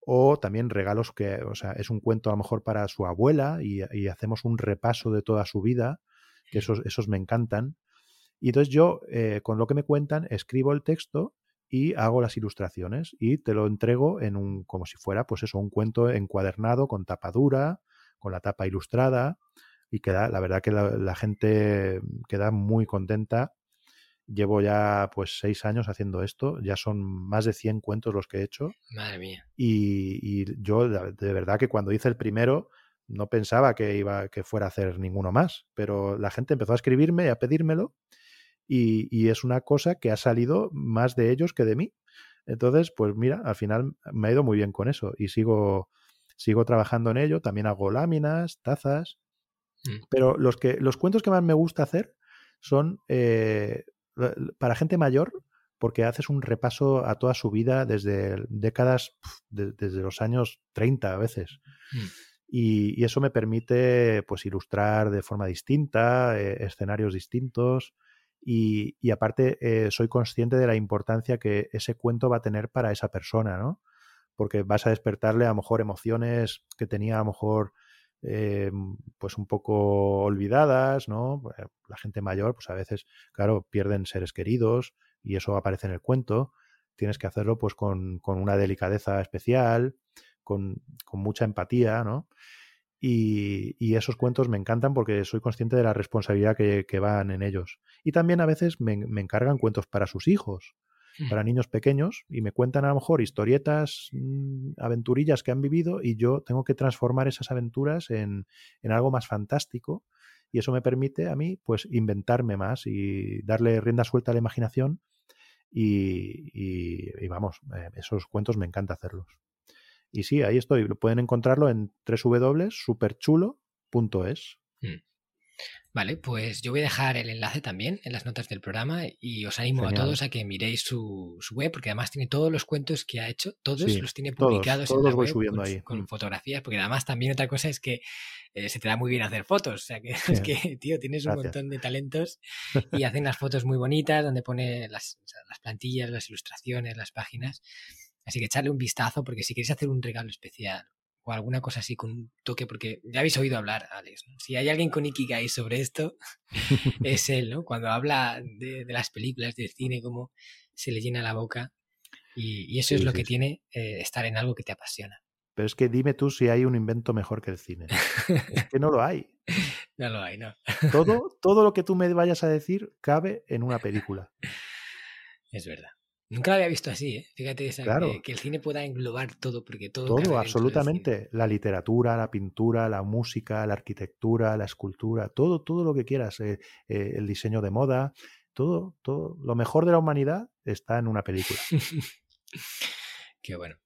Speaker 2: o también regalos que, o sea, es un cuento a lo mejor para su abuela y, y hacemos un repaso de toda su vida, que esos, esos me encantan. Y entonces yo, eh, con lo que me cuentan, escribo el texto y hago las ilustraciones y te lo entrego en un, como si fuera, pues eso, un cuento encuadernado con tapa dura, con la tapa ilustrada y queda, la verdad que la, la gente queda muy contenta Llevo ya pues seis años haciendo esto, ya son más de 100 cuentos los que he hecho
Speaker 1: Madre mía.
Speaker 2: y, y yo de de verdad que cuando hice el primero no pensaba que iba que fuera a hacer ninguno más, pero la gente empezó a escribirme y a pedírmelo y, y es una cosa que ha salido más de ellos que de mí. Entonces, pues mira, al final me ha ido muy bien con eso y sigo, sigo trabajando en ello. También hago láminas, tazas,
Speaker 1: Mm.
Speaker 2: pero los, que, los cuentos que más me gusta hacer son eh, para gente mayor, porque haces un repaso a toda su vida desde décadas, de- desde los años 30 a veces.
Speaker 1: Mm.
Speaker 2: Y, y eso me permite pues ilustrar de forma distinta, eh, escenarios distintos. Y, y aparte eh, soy consciente de la importancia que ese cuento va a tener para esa persona, ¿no? Porque vas a despertarle a lo mejor emociones que tenía a lo mejor eh, pues un poco olvidadas, ¿no? Eh, La gente mayor, pues a veces, claro, pierden seres queridos y eso aparece en el cuento. Tienes que hacerlo pues con, con una delicadeza especial, con, con mucha empatía, ¿no? Y, esos cuentos me encantan porque soy consciente de la responsabilidad que, que van en ellos. Y también a veces me, encargan cuentos para sus hijos. Para niños pequeños, y me cuentan a lo mejor historietas, mm, aventurillas que han vivido, y yo tengo que transformar esas aventuras en, en algo más fantástico. Y eso me permite a mí, pues, inventarme más y darle rienda suelta a la imaginación. Y, y- y vamos, eh, esos cuentos me encanta hacerlos. Y sí, ahí estoy. Pueden encontrarlo en www.superchulo.es.
Speaker 1: Vale, pues yo voy a dejar el enlace también en las notas del programa y os animo
Speaker 2: Genial.
Speaker 1: a todos a que miréis su, su web, porque además tiene todos los cuentos que ha hecho, todos
Speaker 2: Sí,
Speaker 1: los tiene publicados
Speaker 2: todos
Speaker 1: en la
Speaker 2: los voy
Speaker 1: web
Speaker 2: subiendo
Speaker 1: con,
Speaker 2: ahí.
Speaker 1: con
Speaker 2: Mm.
Speaker 1: fotografías, porque además también otra cosa es que eh, se te da muy bien hacer fotos, o sea que es que, tío, tienes un montón de talentos y hacen las fotos muy bonitas donde pone las, las plantillas, las ilustraciones, las páginas. Así que echarle un vistazo porque si queréis hacer un regalo especial o alguna cosa así con un toque, porque ya habéis oído hablar, Alex, ¿no? Si hay alguien con Ikigai sobre esto, es él, ¿no? Cuando habla de, de las películas, del cine, cómo se le llena la boca. Y, y eso
Speaker 2: Sí,
Speaker 1: es lo
Speaker 2: sí,
Speaker 1: que
Speaker 2: sí.
Speaker 1: tiene eh, estar en algo que te apasiona.
Speaker 2: Pero es que dime tú si hay un invento mejor que el cine. Es que no lo hay.
Speaker 1: No lo hay, no.
Speaker 2: Todo, todo lo que tú me vayas a decir cabe en una película.
Speaker 1: Es verdad. Nunca lo había visto así, ¿eh? Fíjate, esa,
Speaker 2: Claro.
Speaker 1: que, que el cine pueda englobar todo, porque todo.
Speaker 2: Todo, absolutamente. La literatura, la pintura, la música, la arquitectura, la escultura, todo, todo lo que quieras. eh, eh, el diseño de moda, todo, todo. Lo mejor de la humanidad está en una película.
Speaker 1: Qué bueno.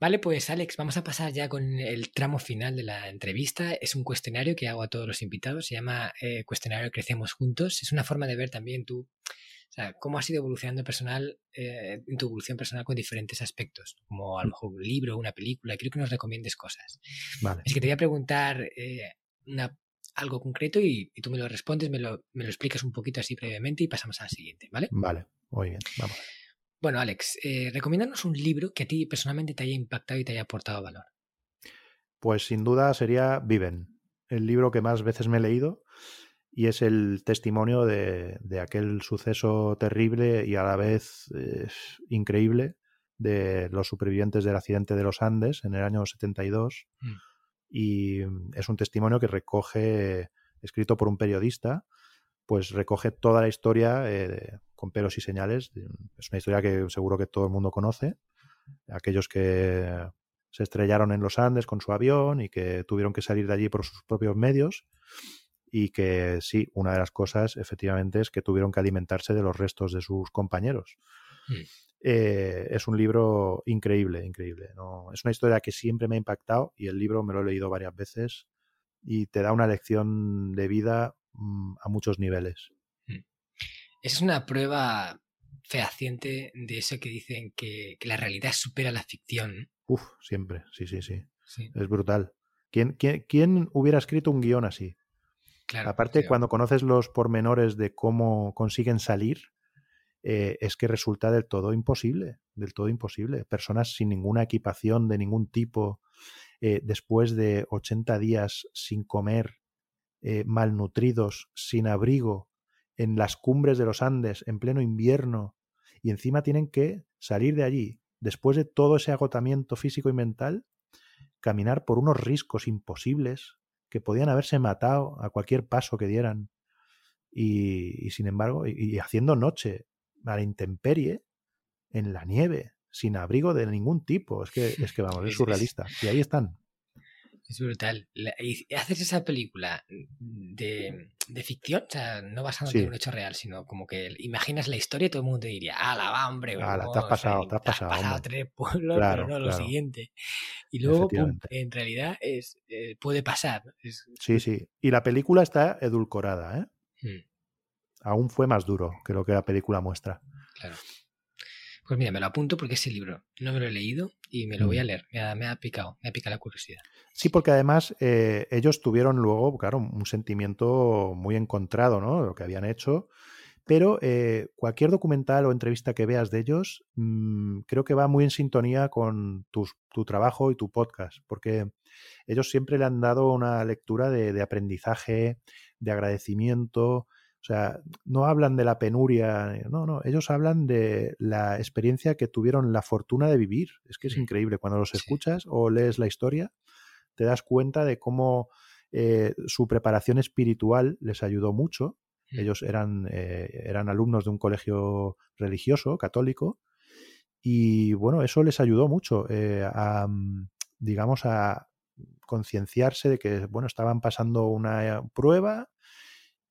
Speaker 1: Vale, pues Alex, vamos a pasar ya con el tramo final de la entrevista. Es un cuestionario que hago a todos los invitados. Se llama eh, Cuestionario Crecemos Juntos. Es una forma de ver también tú, o sea, cómo has ido evolucionando personal, eh, en tu evolución personal con diferentes aspectos, como a lo mejor un libro, una película. Quiero que nos recomiendes cosas.
Speaker 2: Vale.
Speaker 1: Es que te voy a preguntar eh, una- algo concreto y, y tú me lo respondes, me lo, me lo explicas un poquito así brevemente y pasamos al siguiente, ¿vale?
Speaker 2: Vale, muy bien. Vamos.
Speaker 1: Bueno, Alex, eh, recomiéndanos un libro que a ti personalmente te haya impactado y te haya aportado valor.
Speaker 2: Pues sin duda sería Viven, el libro que más veces me he leído y es el testimonio de, de aquel suceso terrible y a la vez eh, increíble de los supervivientes del accidente de los Andes en el año 72
Speaker 1: Mm.
Speaker 2: y mm, es un testimonio que recoge, escrito por un periodista, pues recoge toda la historia eh, con pelos y señales. Es una historia que seguro que todo el mundo conoce. Aquellos que se estrellaron en los Andes con su avión y que tuvieron que salir de allí por sus propios medios y que sí, una de las cosas efectivamente es que tuvieron que alimentarse de los restos de sus compañeros.
Speaker 1: Mm.
Speaker 2: Eh, es un libro increíble, increíble. ¿no? Es una historia que siempre me ha impactado y el libro me lo he leído varias veces y te da una lección de vida mm, a muchos niveles.
Speaker 1: Esa es una prueba fehaciente de eso que dicen que, que la realidad supera la ficción.
Speaker 2: Uf, siempre, sí, sí, sí.
Speaker 1: Sí,
Speaker 2: Es brutal. ¿Quién, quién, quién hubiera escrito un guion así?
Speaker 1: Claro.
Speaker 2: Aparte, cuando conoces los pormenores de cómo consiguen salir, eh, es que resulta del todo imposible, del todo imposible. Personas sin ninguna equipación de ningún tipo, eh, después de 80 días sin comer, eh, malnutridos, sin abrigo, en las cumbres de los Andes, en pleno invierno, y encima tienen que salir de allí, después de todo ese agotamiento físico y mental, caminar por unos riscos imposibles que podían haberse matado a cualquier paso que dieran. Y, y sin embargo, y, y haciendo noche a la intemperie, en la nieve, sin abrigo de ningún tipo. Es que, es que vamos,
Speaker 1: es-
Speaker 2: surrealista. Y ahí están.
Speaker 1: Es brutal. La- y haces esa película de, de ficción, o sea, no basándote
Speaker 2: Sí.
Speaker 1: en un hecho real, sino como que imaginas la historia y todo el mundo te diría, ¡ala, va, hombre!
Speaker 2: Ala, te has pasado, te has pasado, hombre".
Speaker 1: tres pueblos,
Speaker 2: Claro,
Speaker 1: pero no lo siguiente. Y luego, pum, en realidad, es eh, puede pasar. Es-
Speaker 2: Sí, sí. Y la película está edulcorada, ¿eh?
Speaker 1: Mm,
Speaker 2: Aún fue más duro que lo que la película muestra.
Speaker 1: claro. Pues mira, me lo apunto porque ese libro no me lo he leído y me lo voy a
Speaker 2: Mm.
Speaker 1: leer. Me ha, me ha picado, me ha picado la curiosidad.
Speaker 2: Sí, porque además eh, ellos tuvieron luego, claro, un sentimiento muy encontrado, ¿no? Lo que habían hecho. Pero eh, cualquier documental o entrevista que veas de ellos, mm, creo que va muy en sintonía con tus- tu trabajo y tu podcast, porque ellos siempre le han dado una lectura de, de aprendizaje, de agradecimiento. O sea, no hablan de la penuria, no, no, ellos hablan de la experiencia que tuvieron la fortuna de vivir. Es que es increíble. Cuando los escuchas o lees la historia, te das cuenta de cómo eh, su preparación espiritual les ayudó mucho.
Speaker 1: Mm.
Speaker 2: Ellos eran, eh, eran alumnos de un colegio religioso, católico, y bueno, eso les ayudó mucho eh, a, mm, digamos, a concienciarse de que, bueno, estaban pasando una prueba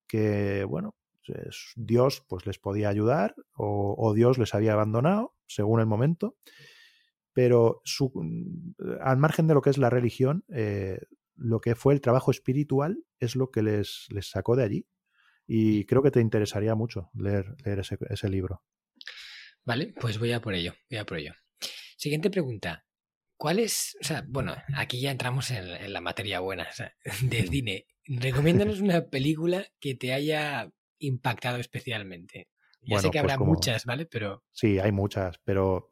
Speaker 2: que, bueno, es- Dios pues les podía ayudar o, o Dios les había abandonado, según el momento, pero su- al margen de lo que es la religión, eh, lo que fue el trabajo espiritual es lo que les, les sacó de allí. Y creo que te interesaría mucho leer, leer ese, ese libro.
Speaker 1: Vale, pues voy a por ello, voy a por ello. Siguiente pregunta. ¿Cuál es, o sea, bueno, aquí ya entramos en, en la materia buena, o sea, de cine. Recomiéndanos una película que te haya impactado especialmente. Ya
Speaker 2: Bueno,
Speaker 1: sé que
Speaker 2: pues
Speaker 1: habrá
Speaker 2: como-
Speaker 1: muchas, ¿vale? Pero
Speaker 2: Sí, hay muchas, pero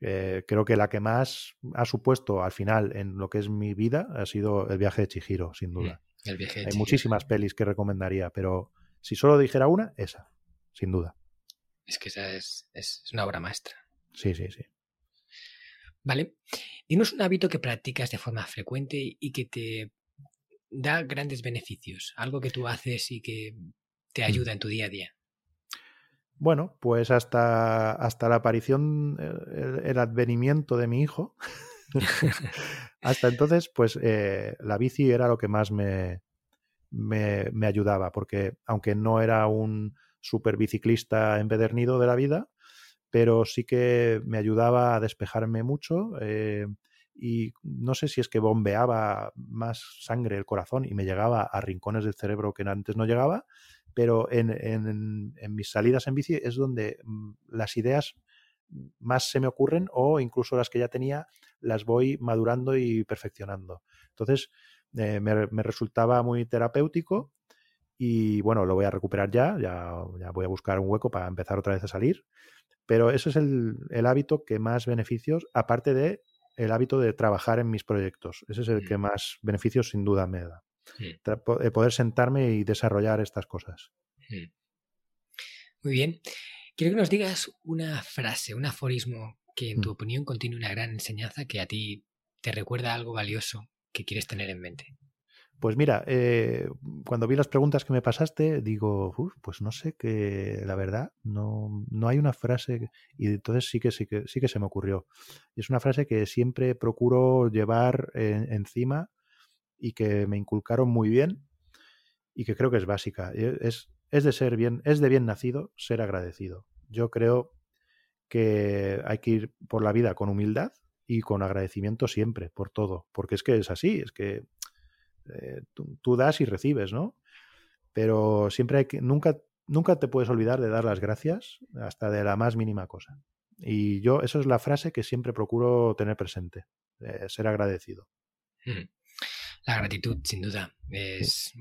Speaker 2: eh, creo que la que más ha supuesto al final en lo que es mi vida ha sido el viaje de Chihiro, sin duda.
Speaker 1: el viaje de
Speaker 2: Hay
Speaker 1: Chihiro.
Speaker 2: muchísimas pelis que recomendaría, pero si solo dijera una, esa, sin duda.
Speaker 1: Es que esa es, es- es una obra maestra.
Speaker 2: Sí, sí, sí.
Speaker 1: ¿Vale? Dinos un hábito que practicas de forma frecuente y que te da grandes beneficios? Algo que tú haces y que te
Speaker 2: Mm.
Speaker 1: ayuda en tu día a día.
Speaker 2: Bueno, pues hasta, hasta la aparición, el, el advenimiento de mi hijo, hasta entonces, pues eh, la bici era lo que más me, me, me, ayudaba, porque aunque no era un super biciclista empedernido de la vida, pero sí que me ayudaba a despejarme mucho eh, y no sé si es que bombeaba más sangre el corazón y me llegaba a rincones del cerebro que antes no llegaba, pero en, en, mis salidas en bici es donde mm, las ideas más se me ocurren o incluso las que ya tenía las voy madurando y perfeccionando. Entonces eh, me, me, resultaba muy terapéutico y bueno, lo voy a recuperar ya, ya, voy a buscar un hueco para empezar otra vez a salir, pero eso es el, el hábito que más beneficios, aparte de el hábito de trabajar en mis proyectos, ese es el que más beneficios sin duda me da. Mm. Poder sentarme y desarrollar estas cosas.
Speaker 1: Mm. Muy bien. Quiero que nos digas una frase, un aforismo que en tu opinión contiene una gran enseñanza que a ti te recuerda algo valioso que quieres tener en mente.
Speaker 2: Pues mira, eh, cuando vi las preguntas que me pasaste, digo, pues no sé que la verdad no, no hay una frase y entonces sí que sí que sí que se me ocurrió. Es una frase que siempre procuro llevar en, encima y que me inculcaron muy bien y que creo que es básica. Es, es de ser bien, es de bien nacido ser agradecido. Yo creo que hay que ir por la vida con humildad y con agradecimiento siempre por todo, porque es que es así, es que eh, tú, tú, das y recibes, ¿no? Pero siempre hay que, nunca, nunca te puedes olvidar de dar las gracias hasta de la más mínima cosa. Y yo, eso es la frase que siempre procuro tener presente, eh, ser agradecido.
Speaker 1: La gratitud, sin duda, es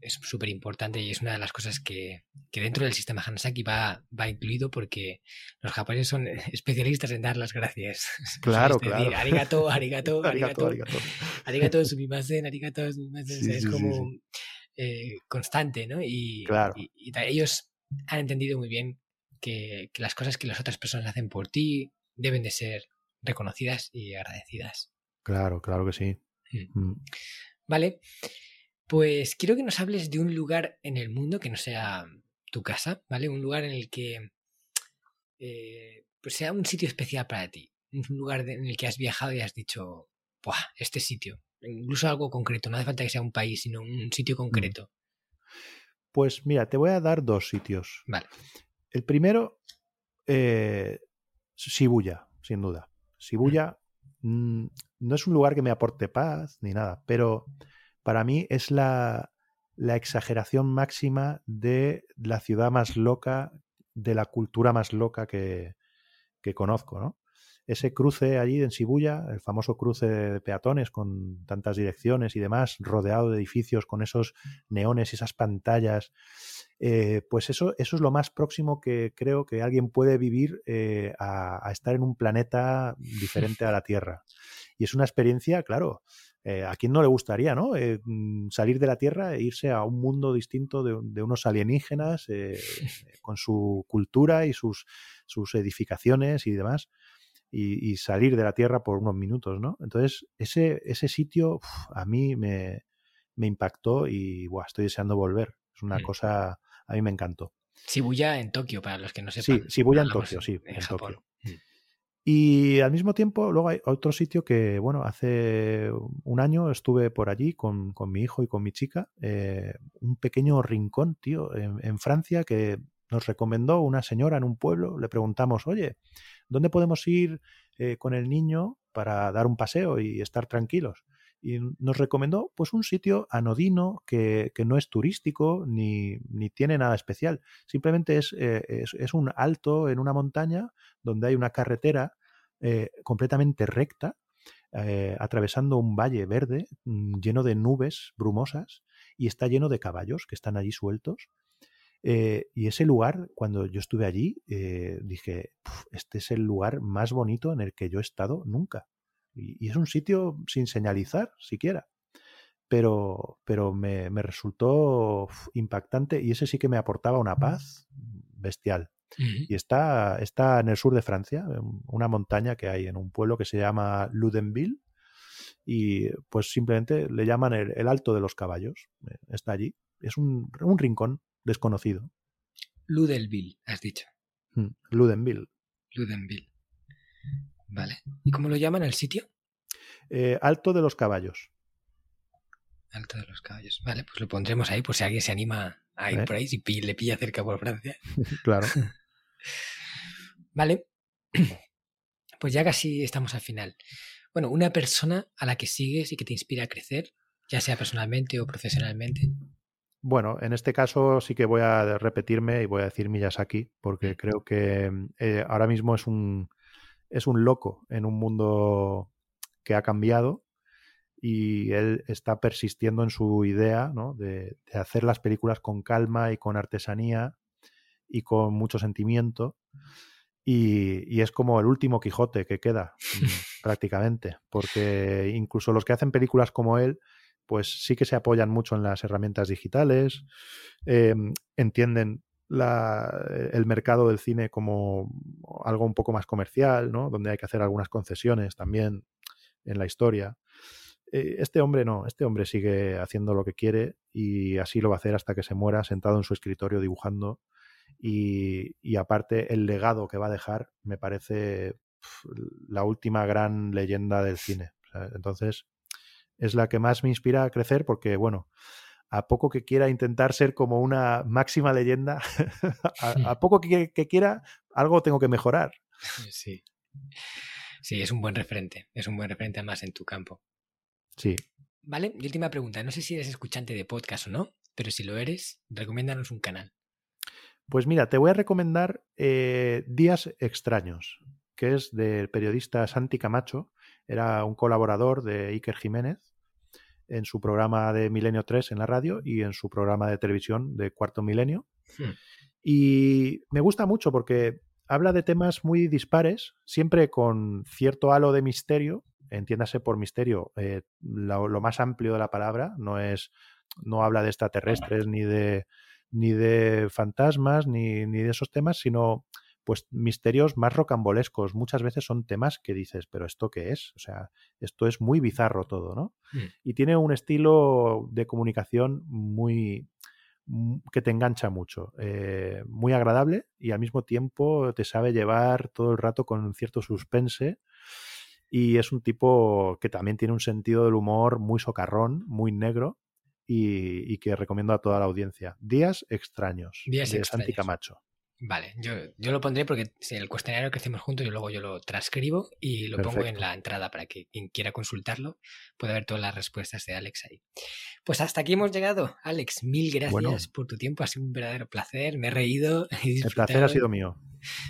Speaker 1: es súper importante y es una de las cosas que, que, dentro del sistema Hanasaki va, va incluido porque los japoneses son especialistas en dar las gracias.
Speaker 2: Claro, claro.
Speaker 1: Decir, arigato, arigato, arigato,
Speaker 2: arigato,
Speaker 1: arigato, sumimasen, arigato, sumimasen. Sí, es sí, como
Speaker 2: sí,
Speaker 1: eh, constante, ¿no? Y,
Speaker 2: claro.
Speaker 1: y, y, ellos han entendido muy bien que, que las cosas que las otras personas hacen por ti deben de ser reconocidas y agradecidas.
Speaker 2: Claro, claro que sí.
Speaker 1: Mm. Vale. Pues quiero que nos hables de un lugar en el mundo que no sea tu casa, ¿vale? Un lugar en el que eh, pues sea un sitio especial para ti. Un lugar en el que has viajado y has dicho, ¡buah! Este sitio. Incluso algo concreto. No hace falta que sea un país, sino un sitio concreto.
Speaker 2: Pues mira, te voy a dar dos sitios.
Speaker 1: Vale.
Speaker 2: El primero, eh, Shibuya, sin duda. Shibuya mm. no es un lugar que me aporte paz ni nada, pero para mí es la, la, exageración máxima de la ciudad más loca, de la cultura más loca que, que conozco, ¿no? Ese cruce allí en Shibuya, el famoso cruce de peatones con tantas direcciones y demás, rodeado de edificios con esos neones y esas pantallas, eh, pues eso, eso es lo más próximo que creo que alguien puede vivir eh, a, a, estar en un planeta diferente a la Tierra. Y es una experiencia, claro, eh, ¿a quién no le gustaría, no? Eh, salir de la Tierra e irse a un mundo distinto de, de unos alienígenas eh, con su cultura y sus, sus edificaciones y demás. Y, y, salir de la Tierra por unos minutos, ¿no? Entonces, ese, ese sitio uf, a mí me, me impactó y buah, estoy deseando volver. Es una mm. cosa, a mí me encantó.
Speaker 1: Shibuya en Tokio, para los que no sepan.
Speaker 2: Sí, Shibuya en Tokio, sí, en, en Tokio. Y al mismo tiempo, luego hay otro sitio que, bueno, hace un año estuve por allí con, con mi hijo y con mi chica, eh, un pequeño rincón, tío, en, en, Francia que nos recomendó una señora en un pueblo. Le preguntamos, oye, ¿dónde podemos ir eh, con el niño para dar un paseo y estar tranquilos? Y nos recomendó pues un sitio anodino que, que no es turístico ni, ni, tiene nada especial. Simplemente es, eh, es, un alto en una montaña donde hay una carretera eh, completamente recta, eh, atravesando un valle verde mmm, lleno de nubes brumosas y está lleno de caballos que están allí sueltos. Y ese lugar, cuando yo estuve allí, dije, este es el lugar más bonito en el que yo he estado nunca. Y, y es un sitio sin señalizar siquiera. Pero, pero me, me resultó impactante y ese sí que me aportaba una paz bestial. Uh -huh. Y está, está en el sur de Francia, una montaña que hay en un pueblo que se llama Ludenville. y pues simplemente le llaman el, el Alto de los Caballos. Eh, Está allí. Es un, un rincón desconocido.
Speaker 1: Ludelville, has dicho.
Speaker 2: Mm, Ludenville.
Speaker 1: Ludenville. Vale. ¿Y cómo lo llaman el sitio?
Speaker 2: Eh, Alto de los Caballos.
Speaker 1: Alto de los Caballos. Vale, pues lo pondremos ahí por si alguien se anima a ir
Speaker 2: ¿Eh?
Speaker 1: por ahí, si pi- le pilla cerca por Francia.
Speaker 2: claro.
Speaker 1: Vale. Pues ya casi estamos al final. Bueno, una persona a la que sigues y que te inspira a crecer, ya sea personalmente o profesionalmente.
Speaker 2: Bueno, en este caso sí que voy a repetirme y voy a decir Miyazaki, porque creo que eh, ahora mismo es un, es un loco en un mundo que ha cambiado y él está persistiendo en su idea ¿no? de, de hacer las películas con calma y con artesanía y con mucho sentimiento. Y, y es como el último Quijote que queda, mm, prácticamente, porque incluso los que hacen películas como él, pues sí que se apoyan mucho en las herramientas digitales, eh, entienden la, el mercado del cine como algo un poco más comercial, ¿no? donde hay que hacer algunas concesiones también en la historia. Eh, Este hombre no, este hombre sigue haciendo lo que quiere y así lo va a hacer hasta que se muera sentado en su escritorio dibujando. Y, aparte, el legado que va a dejar me parece la última gran leyenda del cine. Entonces, es la que más me inspira a crecer porque, bueno, a poco que quiera intentar ser como una máxima leyenda, a, a poco que, que quiera, algo tengo que mejorar.
Speaker 1: Sí. Sí, es un buen referente. Es un buen referente además en tu campo.
Speaker 2: Sí,
Speaker 1: Vale, y última pregunta. No sé si eres escuchante de podcast o no, pero si lo eres, recomiéndanos un canal.
Speaker 2: Pues mira, te voy a recomendar eh, Días Extraños, que es del periodista Santi Camacho. Era un colaborador de Iker Jiménez en su programa de Milenio 3 en la radio y en su programa de televisión de Cuarto Milenio.
Speaker 1: Hmm.
Speaker 2: Y me gusta mucho porque habla de temas muy dispares, siempre con cierto halo de misterio. Entiéndase por misterio eh, lo, lo más amplio de la palabra, no es, no habla de extraterrestres ni de ni de fantasmas, ni, ni de esos temas, sino pues misterios más rocambolescos. Muchas veces son temas que dices, pero ¿esto qué es? O sea, esto es muy bizarro todo, ¿no?
Speaker 1: Mm.
Speaker 2: Y tiene un estilo de comunicación muy mm, que te engancha mucho, eh, muy agradable y al mismo tiempo te sabe llevar todo el rato con cierto suspense y es un tipo que también tiene un sentido del humor muy socarrón, muy negro y, y que recomiendo a toda la audiencia. Días extraños
Speaker 1: Días
Speaker 2: de Santi
Speaker 1: extraños.
Speaker 2: Camacho.
Speaker 1: Vale, yo, yo lo pondré porque el cuestionario que hacemos juntos y luego yo lo transcribo y lo pongo en la entrada para que quien quiera consultarlo pueda ver todas las respuestas de Alex ahí. Pues hasta aquí hemos llegado. Alex, mil gracias
Speaker 2: Bueno.
Speaker 1: por tu tiempo. Ha sido un verdadero placer. Me he reído. He
Speaker 2: El placer ha sido mío.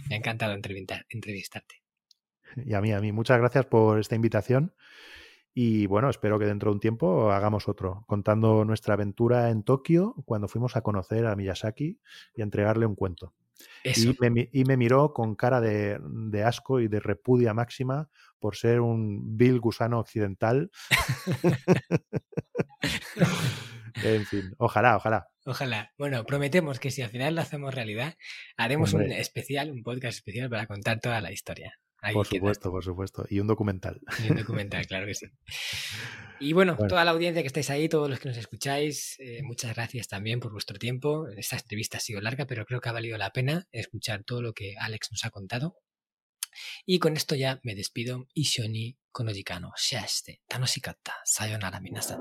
Speaker 1: Me ha encantado entrevistar- entrevistarte.
Speaker 2: Y a mí, a mí. Muchas gracias por esta invitación. Y bueno, espero que dentro de un tiempo hagamos otro, contando nuestra aventura en Tokio cuando fuimos a conocer a Miyazaki y a entregarle un cuento. Y me, mi- y me miró con cara de, de asco y de repudia máxima por ser un vil gusano occidental. en fin, ojalá, ojalá.
Speaker 1: Ojalá. Bueno, prometemos que si al final lo hacemos realidad, haremos un especial, un podcast especial para contar toda la historia. Ahí
Speaker 2: por supuesto, por supuesto. Y un documental.
Speaker 1: Y un documental, claro que sí. Y bueno,
Speaker 2: Bueno.
Speaker 1: toda la audiencia que estáis ahí, todos los que nos escucháis, eh, muchas gracias también por vuestro tiempo. Esta entrevista ha sido larga, pero creo que ha valido la pena escuchar todo lo que Alex nos ha contado. Y con esto ya me despido. Ishoni konojikano shiaste tanoshikatta. Sayonara minasan.